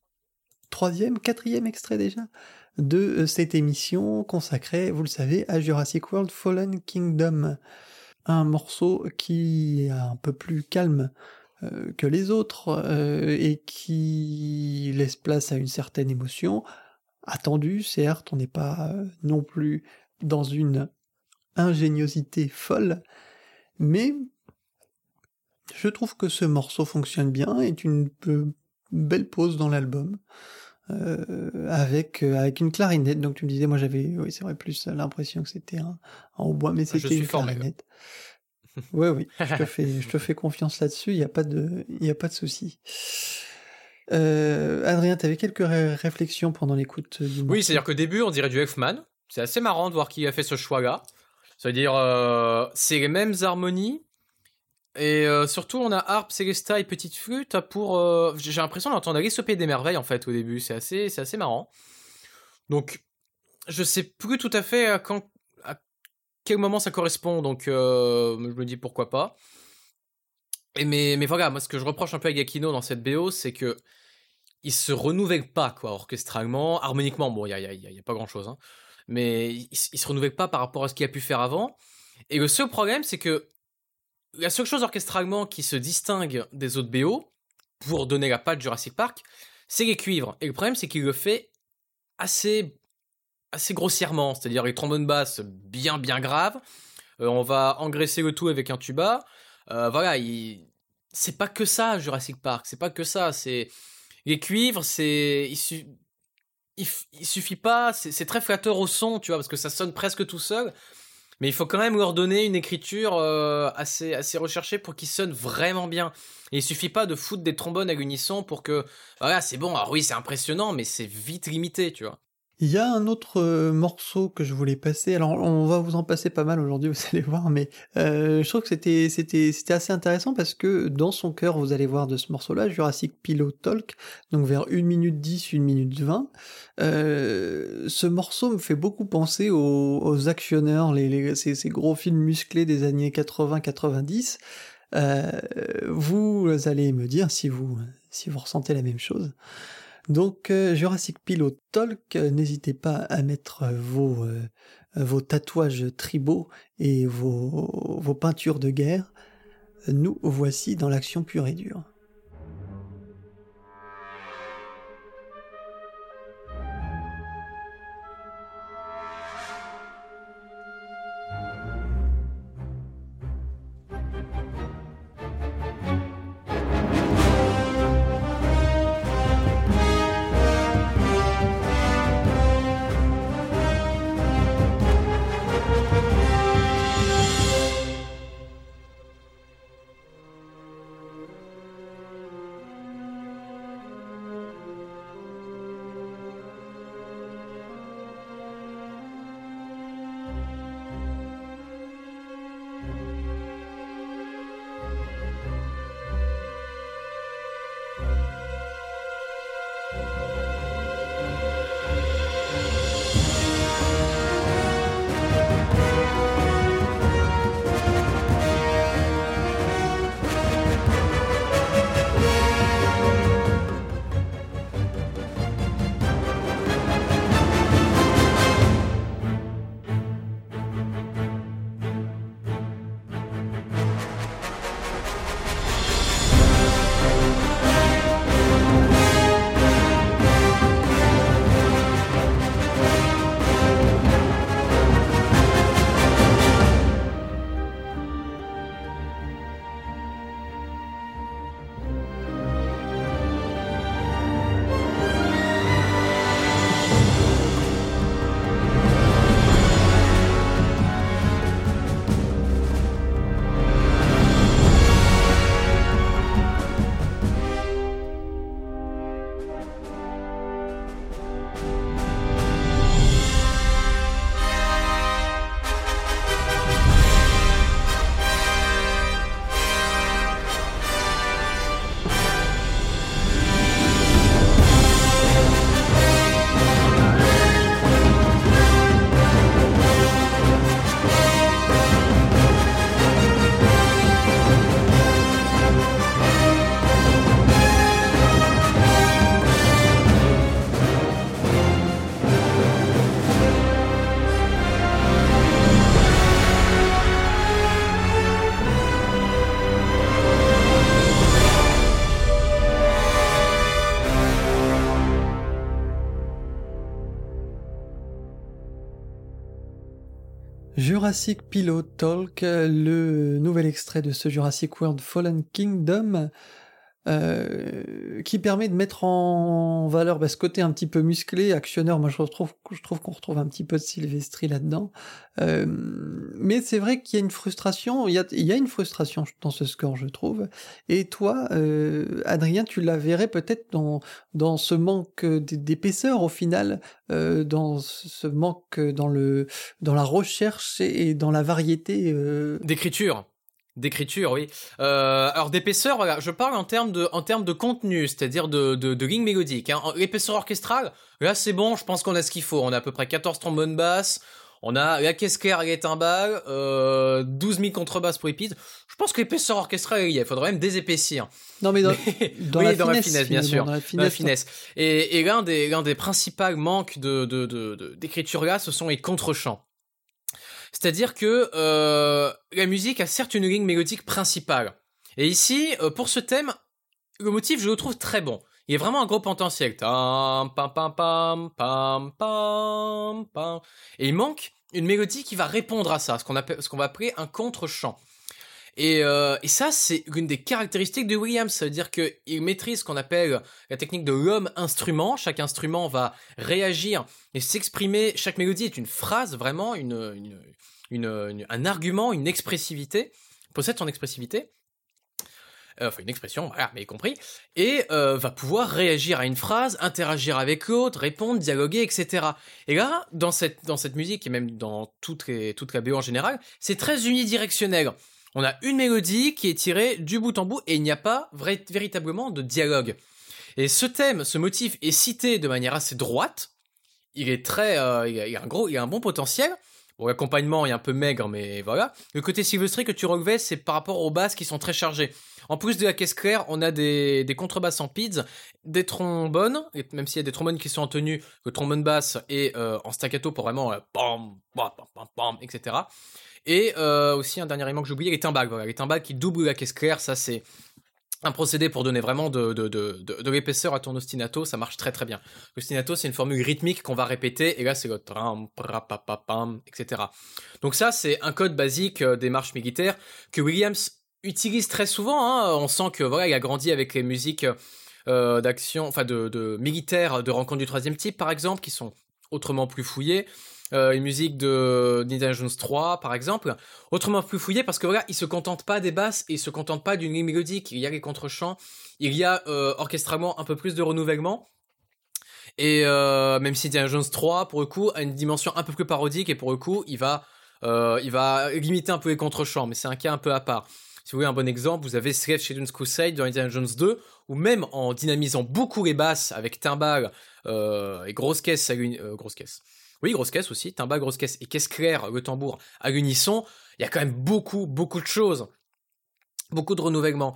troisième, quatrième extrait déjà de euh, cette émission consacrée, vous le savez, à Jurassic World Fallen Kingdom. Un morceau qui est un peu plus calme euh, que les autres et qui laisse place à une certaine émotion. Attendue, certes, on n'est pas non plus dans une ingéniosité folle, mais je trouve que ce morceau fonctionne bien et tu ne peux belle pause dans l'album. Euh, avec euh, avec une clarinette. Donc tu me disais, moi j'avais, oui c'est vrai, plus l'impression que c'était un, hautbois, mais ah, c'était une clarinette. oui, oui, je te fais, je te fais confiance là-dessus. Il n'y a pas de, il y a pas de souci. Euh, Adrien, tu avais quelques réflexions pendant l'écoute du Oui, c'est-à-dire qu'au début, on dirait du Elfman. C'est assez marrant de voir qui a fait ce choix-là. C'est-à-dire, c'est les mêmes harmonies, et euh, surtout, on a harpe, célesta et petite flûte pour. Euh, j'ai l'impression d'entendre Alice des merveilles en fait au début. C'est assez, c'est assez marrant. Donc, je sais plus tout à fait à quel moment ça correspond. Donc, euh, je me dis pourquoi pas. Et mais, mais voilà, moi ce que je reproche un peu à Gakino dans cette BO, c'est que il se renouvelle pas quoi, orchestralement, harmoniquement. Bon, il y a, y, y a, pas grand chose, hein. mais il, il se renouvelle pas par rapport à ce qu'il a pu faire avant. Et le seul problème, c'est que la seule chose orchestralement qui se distingue des autres BO, pour donner la patte Jurassic Park, c'est les cuivres. Et le problème, c'est qu'il le fait assez, assez grossièrement. C'est-à-dire les trombones basses bien, bien graves. Euh, on va engraisser le tout avec un tuba. Euh, voilà, il... c'est pas que ça, Jurassic Park. C'est pas que ça. C'est les cuivres, c'est il, il, suffit pas. C'est très flatteur au son, tu vois, parce que ça sonne presque tout seul mais il faut quand même leur donner une écriture euh, assez, assez recherchée pour qu'ils sonnent vraiment bien. Et il suffit pas de foutre des trombones à l'unisson pour que, voilà, c'est bon, alors oui, c'est impressionnant, mais c'est vite limité, tu vois. Il y a un autre euh, morceau que je voulais passer. Alors, on va vous en passer pas mal aujourd'hui, vous allez voir, mais euh, je trouve que c'était c'était c'était assez intéressant parce que dans son cœur, vous allez voir de ce morceau-là, Jurassic Pillow Talk, donc vers 1 minute 10, 1 minute 20. Euh, ce morceau me fait beaucoup penser aux, actionneurs, les, ces, ces, gros films musclés des années 80-90. Euh, vous allez me dire si vous si vous ressentez la même chose. Donc euh, Jurassic Pilot Talk, euh, n'hésitez pas à mettre euh, vos, vos tatouages tribaux et vos, vos peintures de guerre. Nous voici dans l'action pure et dure. Jurassic Pilot Talk, le nouvel extrait de ce Jurassic World Fallen Kingdom. Euh, qui permet de mettre en valeur bah, ce côté un petit peu musclé, actionneur. Moi, je retrouve, je trouve qu'on retrouve un petit peu de Sylvestri là-dedans. Euh, mais c'est vrai qu'il y a une frustration. Il y a, il y a une frustration dans ce score, je trouve. Et toi, euh, Adrien, tu la verrais peut-être dans dans ce manque d'épaisseur au final, euh, dans ce manque dans le dans la recherche et dans la variété euh, d'écriture. D'écriture, oui. Euh, alors d'épaisseur, voilà, je parle en termes de, en termes de contenu, c'est-à-dire de, de, de ligne mélodique. Hein. L'épaisseur orchestrale, là c'est bon, je pense qu'on a ce qu'il faut. On a à peu près 14 trombones basses, on a la caisse claire et les timbales, euh, 12 000 contrebasses pour épides. Je pense que l'épaisseur orchestrale, il faudrait même désépaissir. Non mais dans, dans, la, finesse, finesse, bien sûr. Dans la finesse. finesse. Et, et l'un des, l'un des principaux manques de, de, de, d'écriture là, ce sont les contre-champs. C'est-à-dire que euh, la musique a certes une ligne mélodique principale. Et ici, euh, pour ce thème, le motif, je le trouve très bon. Il y a vraiment un gros potentiel. Et il manque une mélodie qui va répondre à ça, ce qu'on appelle, ce qu'on va appeler un contre-champ. Et, euh, et, ça, c'est une des caractéristiques de Williams. Ça veut dire qu'il maîtrise ce qu'on appelle la technique de l'homme-instrument. Chaque instrument va réagir et s'exprimer. Chaque mélodie est une phrase, vraiment, une, une, une, un argument, une expressivité, possède son expressivité, euh, enfin une expression, voilà, mais compris, et euh, va pouvoir réagir à une phrase, interagir avec l'autre, répondre, dialoguer, etc. Et là, dans cette, dans cette musique, et même dans toute, toute la BO en général, c'est très unidirectionnel. On a une mélodie qui est tirée du bout en bout, et il n'y a pas véritablement de dialogue. Et ce thème, ce motif est cité de manière assez droite, il est très, euh, il, a, un gros, il a un bon potentiel, Bon, l'accompagnement est un peu maigre, mais voilà. Le côté sylvestré que tu relevais, c'est par rapport aux basses qui sont très chargées. En plus de la caisse claire, on a des, des contrebasses en pids, des trombones, et même s'il y a des trombones qui sont en tenue, le trombone basse est euh, en staccato pour vraiment euh, bam, bam, bam, bam, etc. Et euh, aussi un dernier élément que j'ai oublié, les timbales. Voilà, les timbales qui doublent la caisse claire, ça c'est un procédé pour donner vraiment de, l'épaisseur à ton ostinato, ça marche très très bien. L'ostinato, c'est une formule rythmique qu'on va répéter, et là, c'est le tram, pam, etc. Donc ça, c'est un code basique euh, des marches militaires que Williams utilise très souvent. Hein. On sent que voilà, il a grandi avec les musiques euh, d'action, enfin de, de militaires de rencontres du troisième type, par exemple, qui sont autrement plus fouillées euh, une musique de Indiana Jones 3 par exemple, autrement plus fouillé parce que voilà, il se contente pas des basses et il se contente pas d'une ligne mélodique, il y a les contre-chants, il y a euh, orchestralement un peu plus de renouvellement. Et euh, même si Indiana Jones 3 pour le coup a une dimension un peu plus parodique et pour le coup, il va euh, il va limiter un peu les contre-champs, mais c'est un cas un peu à part. Si vous voulez un bon exemple, vous avez Slave Children's Crusade dans Indiana Jones 2, ou même en dynamisant beaucoup les basses avec timbales euh, et grosses caisses, euh, grosses caisses, oui, grosse caisse aussi, timba, grosse caisse et caisse claire, le tambour à l'unisson, il y a quand même beaucoup, beaucoup de choses. Beaucoup de renouvellement.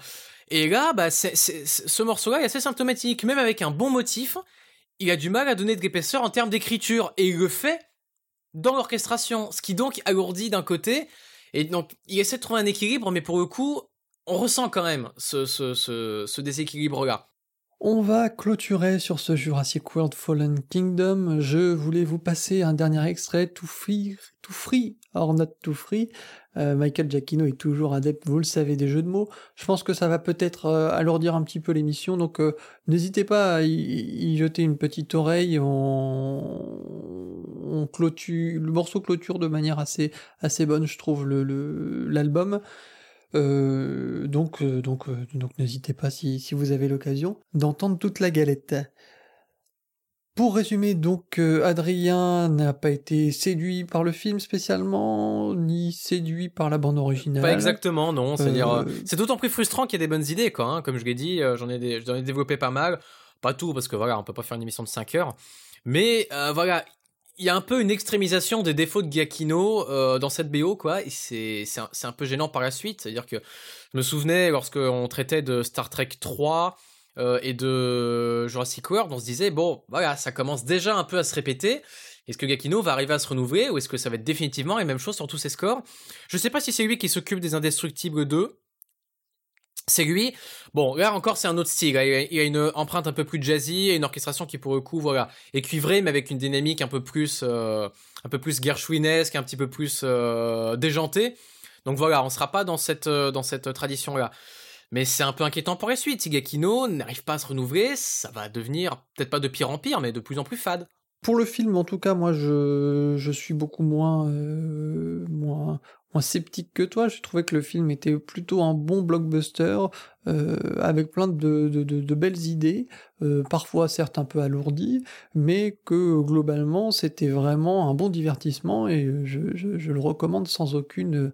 Et là, bah, ce morceau-là est assez symptomatique. Même avec un bon motif, il a du mal à donner de l'épaisseur en termes d'écriture. Et il le fait dans l'orchestration. Ce qui donc alourdit d'un côté. Et donc, il essaie de trouver un équilibre, mais pour le coup, on ressent quand même ce, déséquilibre-là. On va clôturer sur ce Jurassic World Fallen Kingdom. Je voulais vous passer un dernier extrait, tout free, tout free, or not tout free. Euh, Michael Giacchino est toujours adepte, vous le savez, des jeux de mots. Je pense que ça va peut-être euh, alourdir un petit peu l'émission, donc euh, n'hésitez pas à y, jeter une petite oreille. On, clôture, le morceau clôture de manière assez, bonne, je trouve, l'album. Euh, donc, euh, donc, euh, donc, n'hésitez pas si, si, vous avez l'occasion d'entendre toute la galette. Pour résumer, donc, Adrien n'a pas été séduit par le film spécialement, ni séduit par la bande originale. Pas exactement, non. C'est-à-dire, c'est d'autant plus frustrant qu'il y a des bonnes idées, quoi. Hein. Comme je l'ai dit, j'en ai, j'en ai développé pas mal. Pas tout, parce que voilà, on peut pas faire une émission de 5 heures. Mais voilà, il y a un peu une extrémisation des défauts de Giacchino euh, dans cette BO, quoi, c'est c'est un, peu gênant par la suite. C'est-à-dire que je me souvenais lorsqu'on traitait de Star Trek 3 euh, et de Jurassic World, on se disait bon, voilà, ça commence déjà un peu à se répéter. Est-ce que Giacchino va arriver à se renouveler ou est-ce que ça va être définitivement les mêmes choses sur tous ses scores? Je sais pas si c'est lui qui s'occupe des Indestructibles 2 c'est lui. Bon, là encore, c'est un autre style. Il a une empreinte un peu plus jazzy et une orchestration qui, pour le coup, voilà, est cuivrée, mais avec une dynamique un peu plus, euh, un peu plus Gershwinesque, un petit peu plus euh, déjantée. Donc voilà, on sera pas dans cette, euh, dans cette tradition-là. Mais c'est un peu inquiétant pour les suites. Si Gakino n'arrive pas à se renouveler, ça va devenir peut-être pas de pire en pire, mais de plus en plus fade. Pour le film, en tout cas, moi, je, je suis beaucoup moins, euh, moins, moins sceptique que toi. J'ai trouvé que le film était plutôt un bon blockbuster, euh, avec plein de, de, belles idées, euh, parfois certes un peu alourdies, mais que globalement, c'était vraiment un bon divertissement et je, je, je le recommande sans aucune,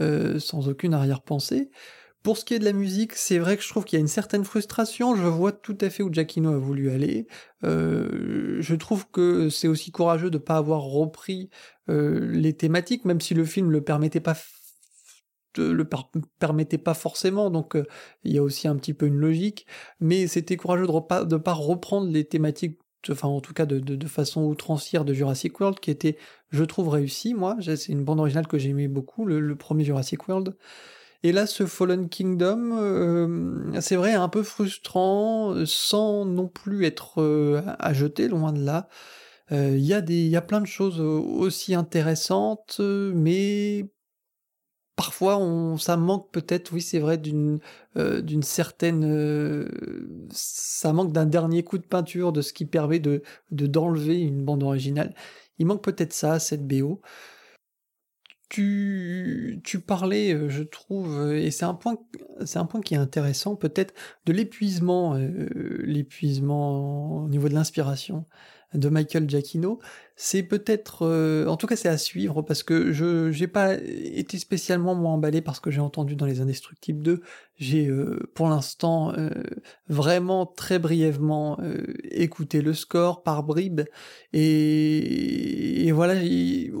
euh, sans aucune arrière-pensée. Pour ce qui est de la musique, c'est vrai que je trouve qu'il y a une certaine frustration. Je vois tout à fait où Giacchino a voulu aller. Je trouve que c'est aussi courageux de pas avoir repris les thématiques, même si le film le permettait pas le permettait pas forcément, donc euh, il y a aussi un petit peu une logique, mais c'était courageux de ne pas reprendre les thématiques enfin en tout cas de, de, façon outrancière de Jurassic World, qui était, je trouve, réussi, moi. C'est une bande originale que j'aimais beaucoup, le, premier Jurassic World. Et là, ce Fallen Kingdom, euh, c'est vrai, un peu frustrant, sans non plus être euh, à jeter, loin de là. Euh, il y, a y a plein de choses aussi intéressantes, mais parfois on, ça manque peut-être, oui c'est vrai, d'une d'une certaine... ça manque d'un dernier coup de peinture, de ce qui permet de d'enlever une bande originale. Il manque peut-être ça, cette BO tu, tu parlais, euh, je trouve, euh, et c'est un point, c'est un point qui est intéressant, peut-être de l'épuisement, euh, l'épuisement au niveau de l'inspiration de Michael Giacchino. C'est peut-être, euh, en tout cas, c'est à suivre parce que je j'ai pas été spécialement moins emballé parce que j'ai entendu dans les Indestructibles 2. J'ai euh, pour l'instant euh, vraiment très brièvement écouté le score par bribes et, et voilà,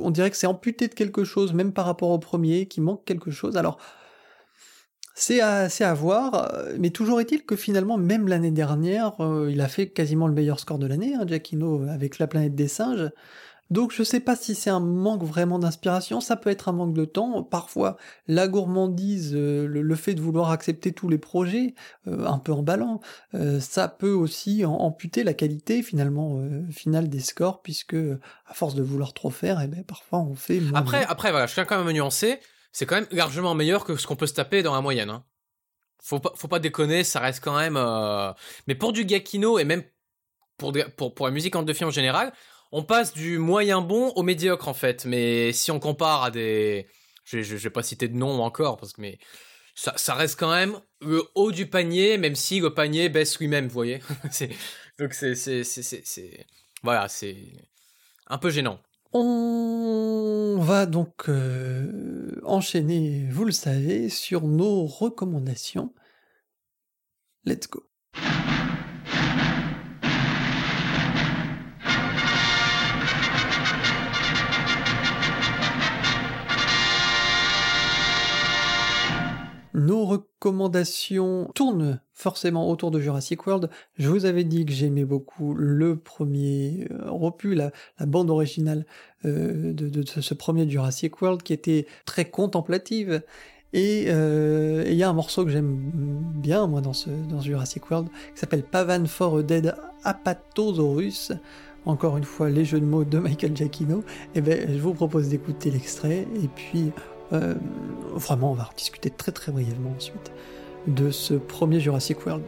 on dirait que c'est amputé de quelque chose, même par rapport au premier, qui manque quelque chose. Alors c'est à, à, voir, euh, mais toujours est-il que finalement, même l'année dernière, euh, il a fait quasiment le meilleur score de l'année, hein, Giacchino, avec La planète des singes. Donc je sais pas si c'est un manque vraiment d'inspiration, ça peut être un manque de temps, parfois la gourmandise, euh, le, fait de vouloir accepter tous les projets, un peu emballant, ça peut aussi amputer la qualité finalement finale des scores, puisque à force de vouloir trop faire, eh ben, parfois on fait... Après, après voilà, je tiens quand même à nuancer, c'est quand même largement meilleur que ce qu'on peut se taper dans la moyenne. Hein. Faut pas, faut pas déconner, ça reste quand même. Euh, mais pour du Gakino et même pour, pour, pour la musique en deux films en général, on passe du moyen bon au médiocre en fait. Mais si on compare à des, je, je, vais pas citer de nom encore parce que mais ça, ça reste quand même le haut du panier, même si le panier baisse lui-même, vous voyez. donc c'est c'est c'est c'est voilà, c'est un peu gênant. On va donc euh, enchaîner, vous le savez, sur nos recommandations. Let's go. Nos recommandations tournent forcément autour de Jurassic World. Je vous avais dit que j'aimais beaucoup le premier euh, repu, la, bande originale euh, de, ce premier Jurassic World qui était très contemplative. Et euh, il y a un morceau que j'aime bien, moi, dans ce, Jurassic World, qui s'appelle Pavan for Dead Apatosaurus. Encore une fois, les jeux de mots de Michael Giacchino. Et eh ben, je vous propose d'écouter l'extrait, et puis euh, vraiment, on va discuter très très brièvement ensuite de ce premier Jurassic World.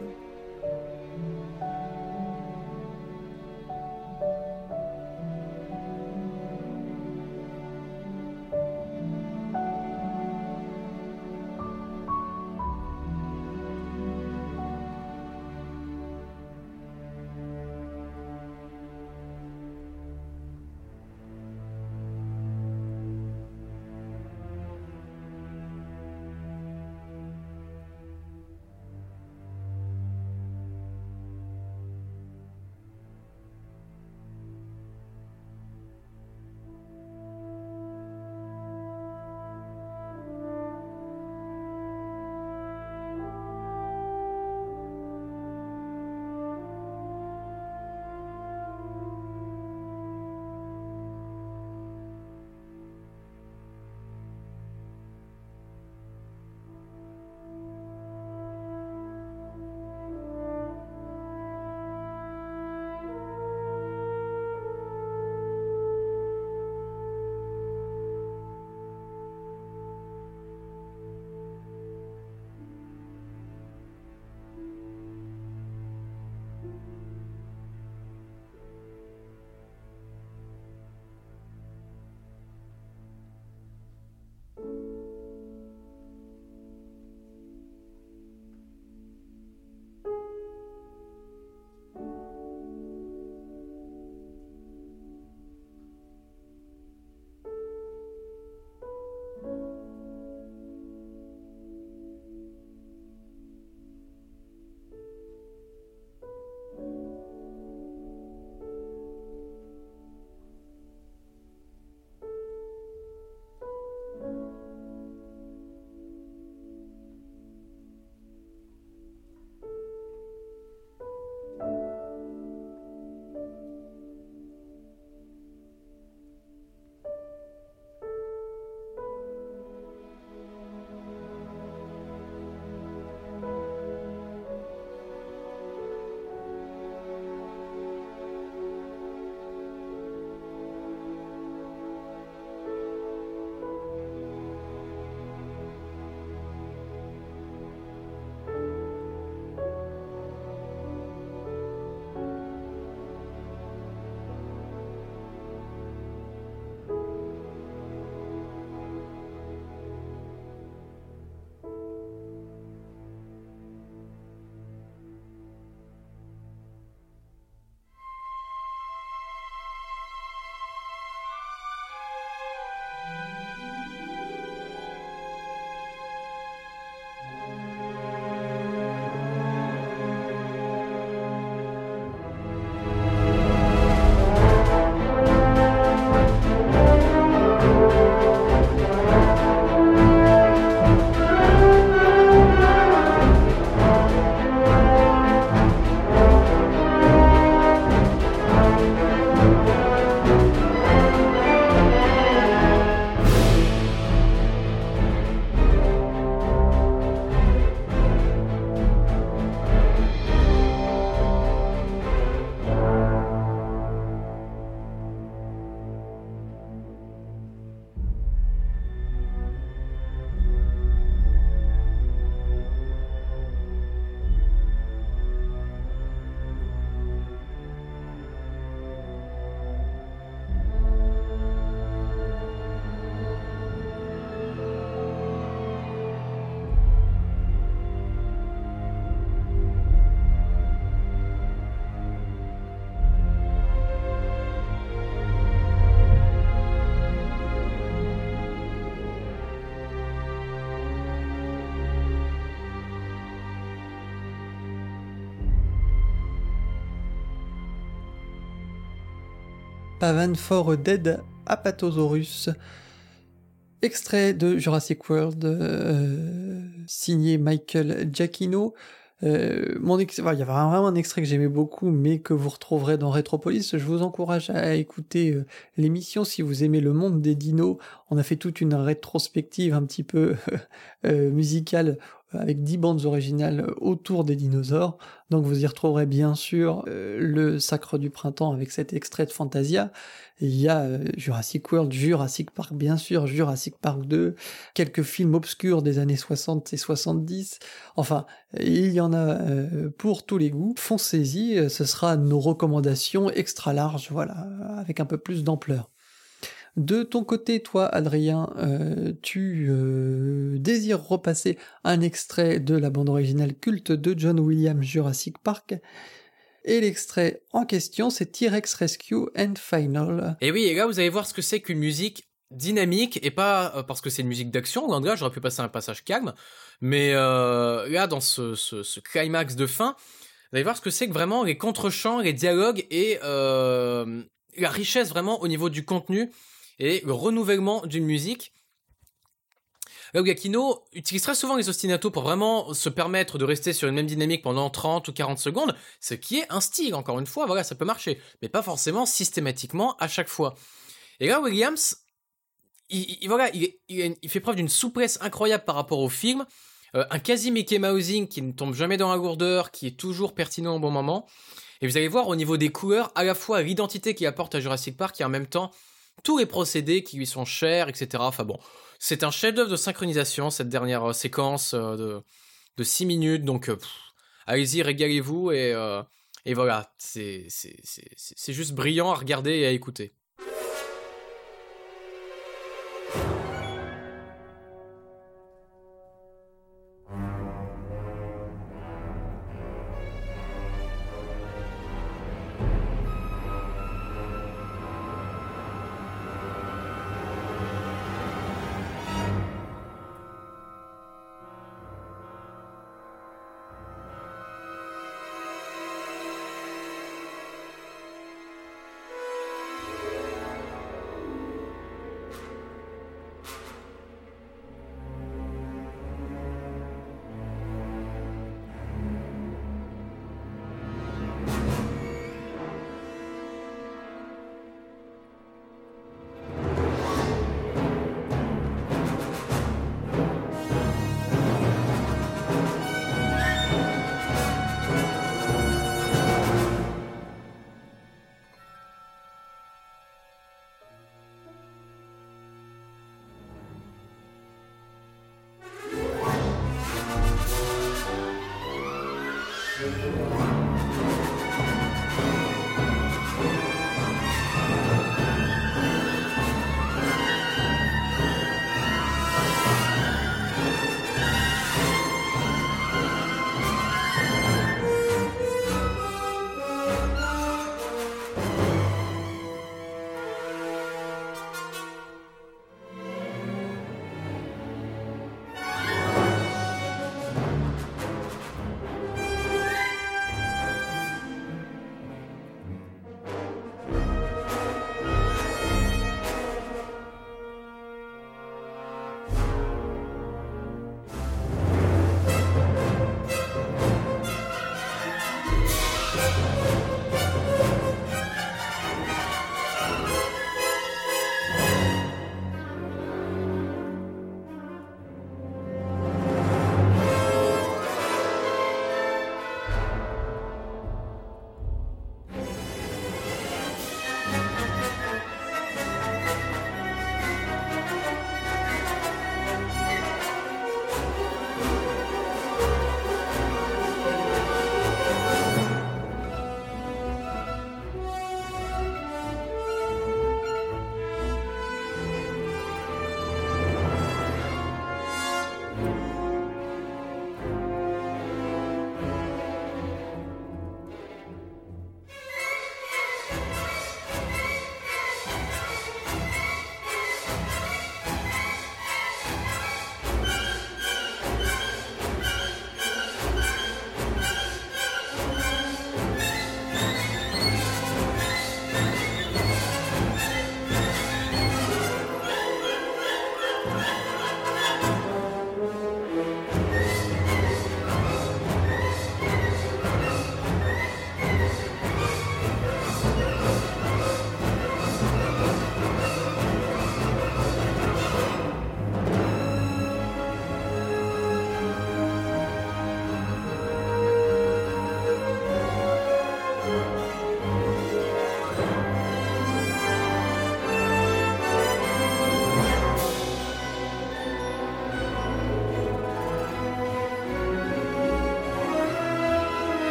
Pavan for Dead Apatosaurus. Extrait de Jurassic World euh, signé Michael Giacchino. Euh, mon il y avait vraiment un extrait que j'aimais beaucoup, mais que vous retrouverez dans Retropolis. Je vous encourage à écouter euh, l'émission si vous aimez le monde des dinos. On a fait toute une rétrospective un petit peu euh, musicale avec 10 bandes originales autour des dinosaures. Donc vous y retrouverez bien sûr le Sacre du Printemps avec cet extrait de Fantasia, il y a euh, Jurassic World, Jurassic Park bien sûr, Jurassic Park 2, quelques films obscurs des années 60 et 70. Enfin, il y en a euh, pour tous les goûts. Foncez-y, euh, ce sera nos recommandations extra larges, voilà, avec un peu plus d'ampleur. De ton côté, toi, Adrien, tu désires repasser un extrait de la bande originale culte de John Williams Jurassic Park. Et l'extrait en question, c'est T-Rex Rescue and Final. Et oui, et là, vous allez voir ce que c'est qu'une musique dynamique et pas euh, parce que c'est une musique d'action. Ou en là, j'aurais pu passer un passage calme. Mais euh, là, dans ce, climax de fin, vous allez voir ce que c'est que vraiment les contre-champs, les dialogues et euh, la richesse vraiment au niveau du contenu et le renouvellement d'une musique Là où Gakino utilise très souvent les ostinatos pour vraiment se permettre de rester sur une même dynamique pendant 30 ou 40 secondes, ce qui est un style, encore une fois, voilà, ça peut marcher, mais pas forcément systématiquement à chaque fois. Et là, Williams, il, voilà, il, fait preuve d'une souplesse incroyable par rapport au film, euh, un quasi Mickey Mousing qui ne tombe jamais dans la gourdeur, qui est toujours pertinent au bon moment. Et vous allez voir au niveau des couleurs, à la fois l'identité qu'il apporte à Jurassic Park et en même temps tous les procédés qui lui sont chers, etc. Enfin bon, c'est un chef-d'œuvre de synchronisation, cette dernière euh, séquence euh, de, de 6 minutes. Donc, euh, allez-y, régalez-vous. Et, et voilà, c'est juste brillant à regarder et à écouter.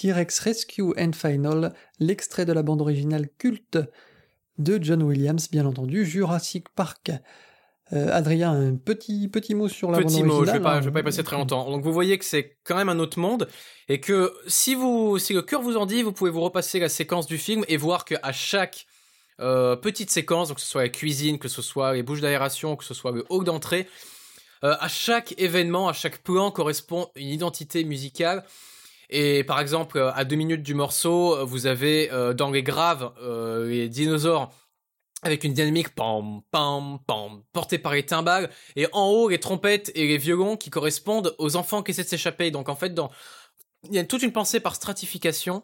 T-Rex Rescue and Final, l'extrait de la bande originale culte de John Williams, bien entendu, Jurassic Park. Euh, Adrien, un petit, petit mot sur la bande originale. Petit mot, je pas, hein. vais pas y passer très longtemps. Donc vous voyez que c'est quand même un autre monde et que si vous, si le cœur vous en dit, vous pouvez vous repasser la séquence du film et voir qu'à chaque euh, petite séquence, donc que ce soit la cuisine, que ce soit les bouches d'aération, que ce soit le hall d'entrée, à chaque événement, à chaque plan correspond une identité musicale. Et par exemple, à deux minutes du morceau, vous avez dans les graves les dinosaures avec une dynamique pam pam pam portée par les timbales et en haut les trompettes et les violons qui correspondent aux enfants qui essaient de s'échapper. Donc en fait, il y a toute une pensée par stratification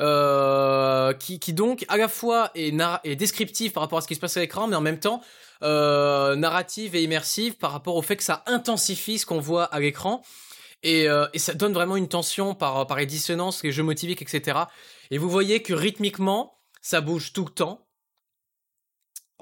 euh, qui, qui, donc à la fois est, est descriptive par rapport à ce qui se passe à l'écran, mais en même temps euh, narrative et immersive par rapport au fait que ça intensifie ce qu'on voit à l'écran. Et, euh, et, ça donne vraiment une tension par, par les dissonances, les jeux motiviques, etc. Et vous voyez que rythmiquement, ça bouge tout le temps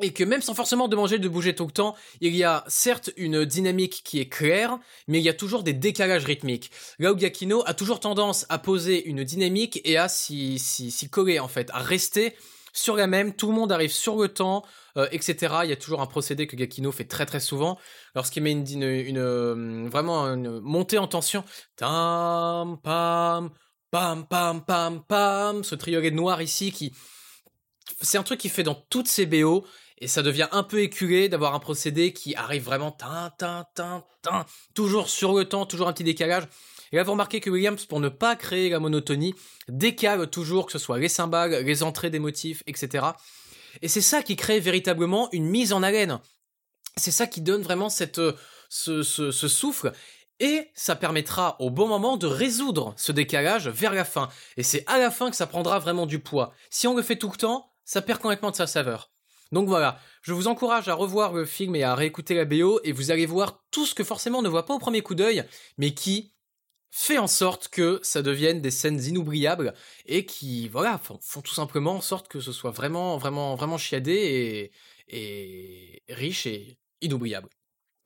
et que même sans forcément demander de bouger tout le temps, il y a certes une dynamique qui est claire, mais il y a toujours des décalages rythmiques. Là où Gakino a toujours tendance à poser une dynamique et à s'y, s'y, coller en fait, à rester sur la même, tout le monde arrive sur le temps, euh, etc. Il y a toujours un procédé que Gakino fait très très souvent lorsqu'il met une, une, euh, vraiment une montée en tension. Tam pam pam pam pam pam, ce triolet noir ici qui c'est un truc qu'il fait dans toutes ses BO et ça devient un peu éculé d'avoir un procédé qui arrive vraiment tin, tin, tin, tin, toujours sur le temps, toujours un petit décalage. Et là, vous remarquez que Williams, pour ne pas créer la monotonie, décale toujours, que ce soit les cymbales, les entrées des motifs, etc. Et c'est ça qui crée véritablement une mise en haleine. C'est ça qui donne vraiment cette, ce, ce, ce souffle. Et ça permettra au bon moment de résoudre ce décalage vers la fin. Et c'est à la fin que ça prendra vraiment du poids. Si on le fait tout le temps, ça perd complètement de sa saveur. Donc voilà, je vous encourage à revoir le film et à réécouter la BO et vous allez voir tout ce que forcément on ne voit pas au premier coup d'œil, mais qui fait en sorte que ça devienne des scènes inoubliables et qui, voilà, font, tout simplement en sorte que ce soit vraiment, vraiment, vraiment chiadé et, riche et inoubliable.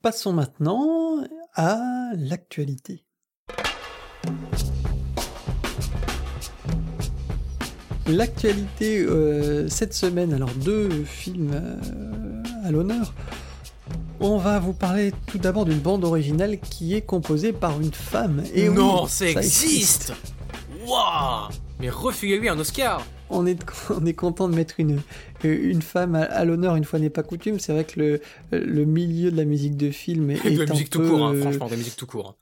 Passons maintenant à l'actualité. L'actualité euh, cette semaine, alors deux films euh, à l'honneur. On va vous parler tout d'abord d'une bande originale qui est composée par une femme. Et non, ça, existe, Waouh Mais refilez-lui un Oscar on est, on est content de mettre une, une femme à, l'honneur, une fois n'est pas coutume. C'est vrai que le, le milieu de la musique de film est. de la musique tout court, hein, franchement, de la musique tout court.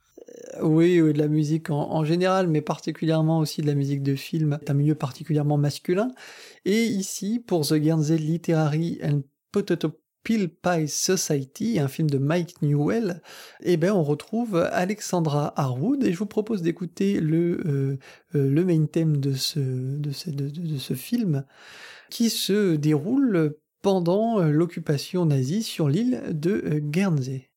Oui, de la musique en, général, mais particulièrement aussi de la musique de film. C'est un milieu particulièrement masculin. Et ici, pour The Guernsey Literary and Potato Peel Pie Society, un film de Mike Newell, eh ben on retrouve Alexandra Harwood et je vous propose d'écouter le, euh, euh, main theme de ce, film qui se déroule pendant l'occupation nazie sur l'île de Guernsey.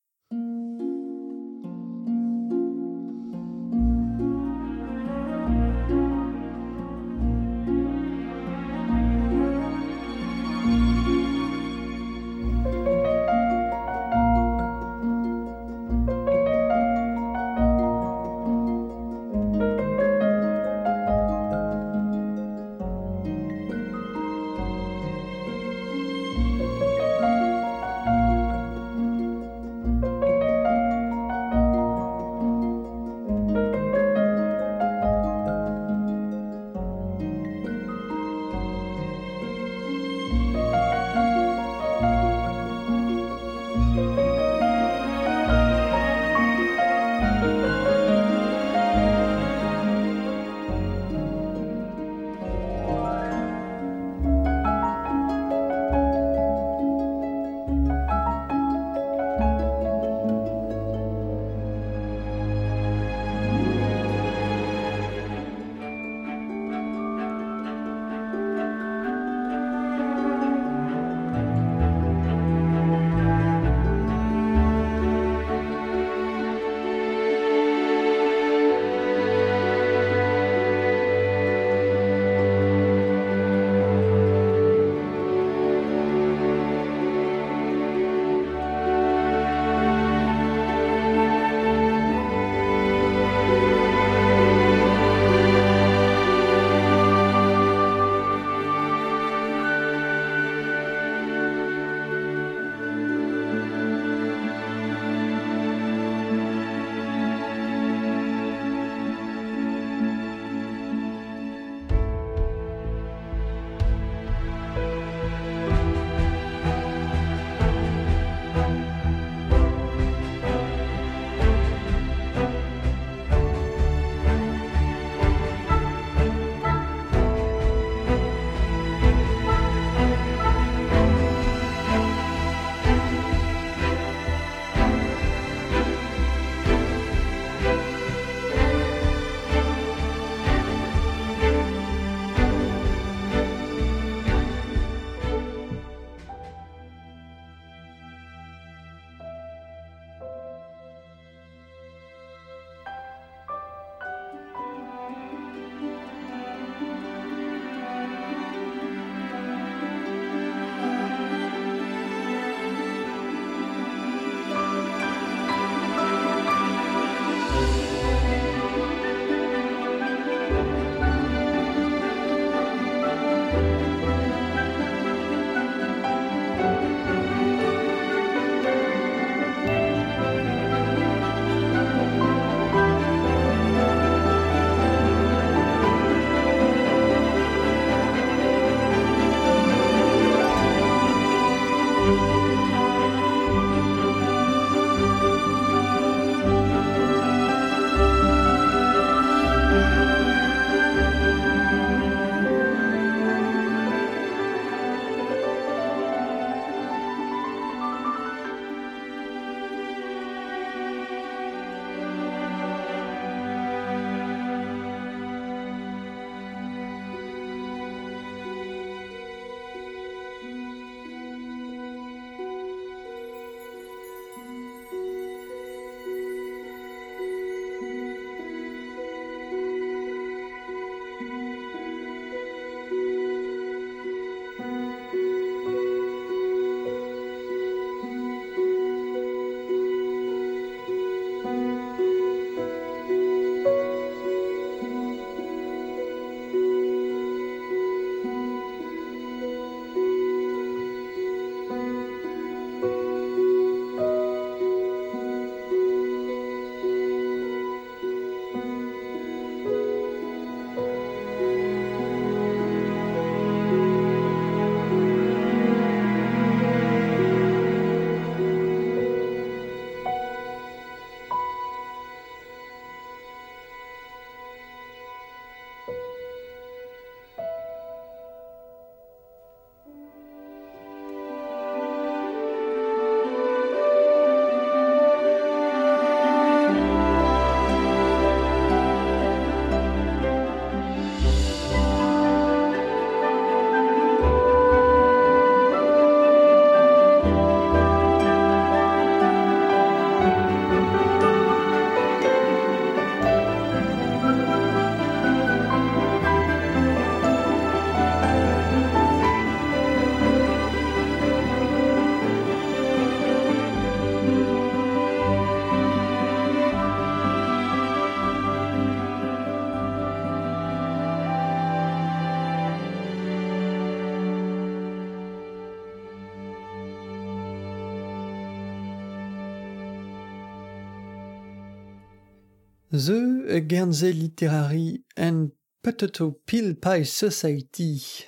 Guernsey Literary and Potato Peel Pie Society,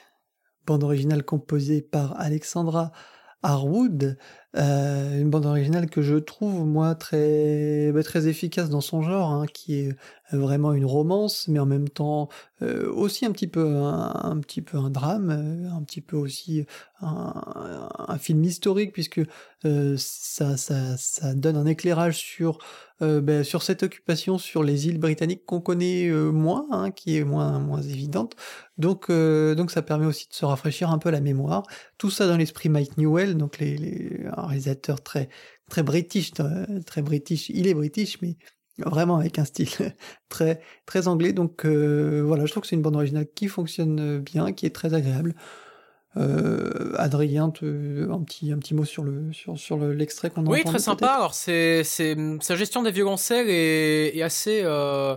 bande originale composée par Alexandra Harwood, euh, une bande originale que je trouve moi très bah, très efficace dans son genre, hein, qui est vraiment une romance, mais en même temps euh, aussi un petit peu un, petit peu un drame, euh, un petit peu aussi un, film historique puisque ça, ça, ça donne un éclairage sur ben, sur cette occupation sur les îles britanniques qu'on connaît moins, hein, qui est moins moins évidente. Donc donc ça permet aussi de se rafraîchir un peu la mémoire. Tout ça dans l'esprit Mike Newell, donc les, réalisateur très très british, très british. Il est british, mais vraiment avec un style très très anglais. Donc euh, voilà, je trouve que c'est une bande originale qui fonctionne bien, qui est très agréable. Euh, Adrien, un petit un petit mot sur le sur sur l'extrait qu'on Oui, très sympa. Alors c'est c'est sa gestion des violoncelles est, est assez euh,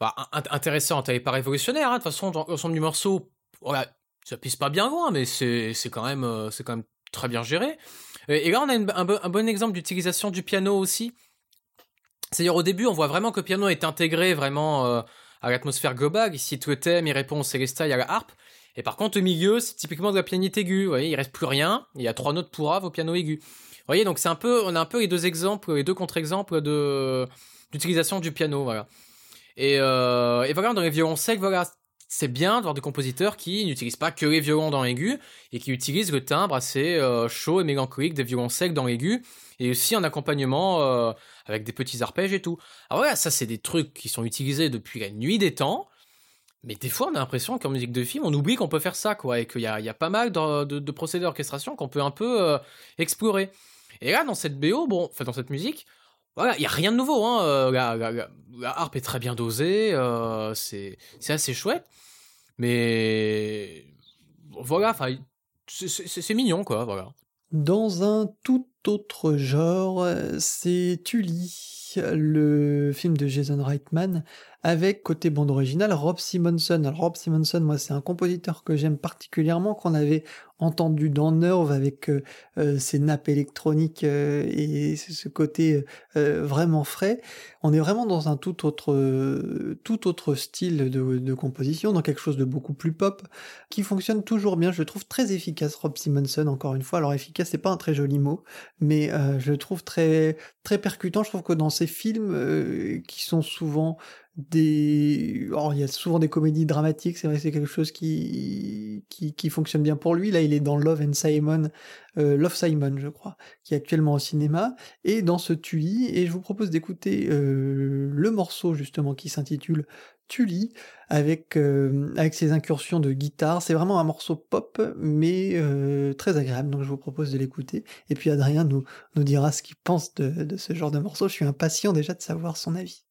bah, intéressante. Elle est pas révolutionnaire. Hein. De toute façon, l'ensemble du morceau, voilà, ça pisse pas bien loin, mais c'est c'est quand même euh, c'est quand même très bien géré. Et là, on a un, bon exemple d'utilisation du piano aussi. C'est-à-dire au début, on voit vraiment que le piano est intégré vraiment euh, à l'atmosphère globale. Ici, tout le thème, il répond au célestal et à la harpe. Et par contre, au milieu, c'est typiquement de la pianite aiguë. Vous voyez, il reste plus rien. Il y a trois notes pour ave au piano aigu. Vous voyez, donc c'est un peu, on a un peu les deux exemples, les deux contre-exemples de d'utilisation du piano, voilà. Et, euh, voilà, dans les violoncelles, voilà, c'est bien d'avoir des compositeurs qui n'utilisent pas que les violons dans l'aigu et qui utilisent le timbre assez euh, chaud et mélancolique des violons secs dans l'aigu et aussi en accompagnement euh, avec des petits arpèges et tout. Alors voilà, ça c'est des trucs qui sont utilisés depuis la nuit des temps. Mais des fois, on a l'impression qu'en musique de film, on oublie qu'on peut faire ça, quoi, et qu'il y a, pas mal de, procédés d'orchestration qu'on peut un peu euh, explorer. Et là, dans cette BO, bon, enfin dans cette musique, voilà, il y a rien de nouveau. Hein. La, la, harpe est très bien dosée, c'est assez chouette. Mais voilà, c'est mignon, quoi, voilà. Dans un tout autre genre, c'est Tully, le film de Jason Reitman, avec côté bande originale Rob Simonson. Alors Rob Simonson, moi c'est un compositeur que j'aime particulièrement, qu'on avait entendu dans Nerve avec euh, euh, ses nappes électroniques euh, et ce côté vraiment frais. On est vraiment dans un tout autre, tout autre style de, composition, dans quelque chose de beaucoup plus pop, qui fonctionne toujours bien. Je le trouve très efficace, Rob Simonson, encore une fois. Alors efficace, c'est pas un très joli mot, mais je le trouve très, très percutant. Je trouve que dans films qui sont souvent des il y a souvent des comédies dramatiques c'est vrai c'est quelque chose qui, qui, fonctionne bien pour lui. Là il est dans Love and Simon Love Simon je crois qui est actuellement au cinéma. Et dans ce Tully et je vous propose d'écouter le morceau justement qui s'intitule Tully avec euh, ses incursions de guitare. C'est vraiment un morceau pop mais très agréable. Donc je vous propose de l'écouter. Et puis Adrien nous nous dira ce qu'il pense de, de ce genre de morceau. Je suis impatient déjà de savoir son avis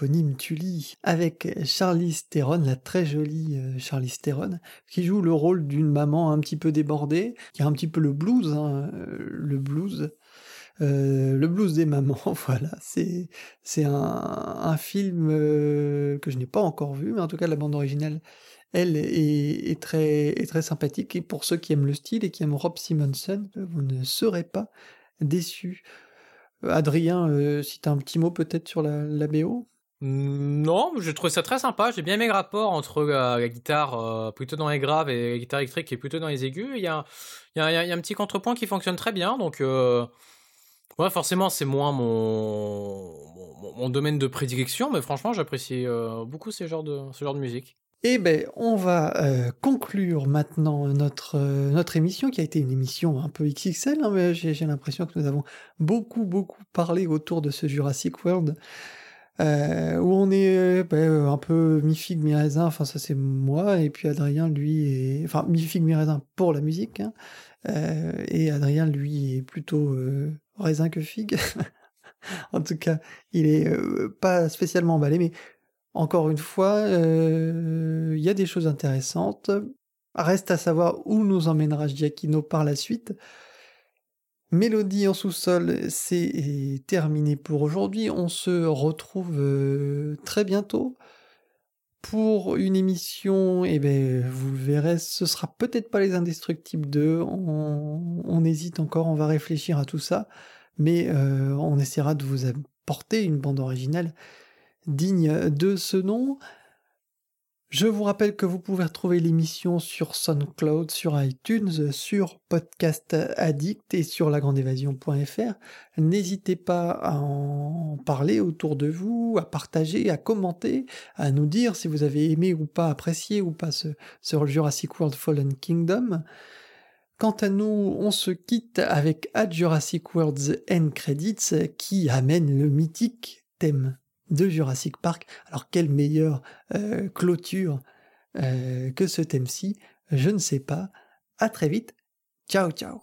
éponyme Tully avec Charlize Theron, la très jolie euh, Charlize Theron, qui joue le rôle d'une maman un petit peu débordée, qui a un petit peu le blues, hein, euh, le blues. Euh, le blues des mamans, voilà, c'est un, un film que je n'ai pas encore vu, mais en tout cas la bande originale, elle est, très est très sympathique et pour ceux qui aiment le style et qui aiment Rob Simonson, vous ne serez pas déçus. Adrien, euh, si t'as un petit mot peut-être sur la, la BO non, je trouve ça très sympa. J'ai bien aimé le rapport entre la, guitare euh, plutôt dans les graves et la guitare électrique qui est plutôt dans les aigus. Il y a, y a, un petit contrepoint qui fonctionne très bien. Donc, euh, forcément, c'est moins mon, domaine de prédilection, mais franchement, j'apprécie euh, beaucoup ce genre de, ce genre de musique. Eh ben, on va euh, conclure maintenant notre, euh, notre émission, qui a été une émission un peu XXL, hein, mais j'ai l'impression que nous avons beaucoup, beaucoup parlé autour de ce Jurassic World, euh, où on est ben, un peu mi-figue, mi-raisin, enfin ça c'est moi, et puis Adrien, lui, est... enfin mi-figue, mi-raisin pour la musique, hein, et Adrien, lui, est plutôt raisin que figue. en tout cas, il est pas spécialement emballé, mais encore une fois, il y a des choses intéressantes. Reste à savoir où nous emmènera Giacchino par la suite. Mélodie en sous-sol, c'est terminé pour aujourd'hui. On se retrouve très bientôt pour une émission. Et eh ben, vous verrez, ce sera peut-être pas les Indestructibles 2. On, on, hésite encore, on va réfléchir à tout ça, mais on essaiera de vous apporter une bande originale digne de ce nom. Je vous rappelle que vous pouvez retrouver l'émission sur SoundCloud, sur iTunes, sur Podcast Addict et sur lagrandeévasion.fr. N'hésitez pas à en parler autour de vous, à partager, à commenter, à nous dire si vous avez aimé ou pas, apprécié ou pas ce, Jurassic World Fallen Kingdom. Quant à nous, on se quitte avec Jurassic World's End Credits qui amène le mythique thème de Jurassic Park. Alors quelle meilleure euh, clôture euh, que ce thème-ci? Je ne sais pas. À très vite. Ciao ciao.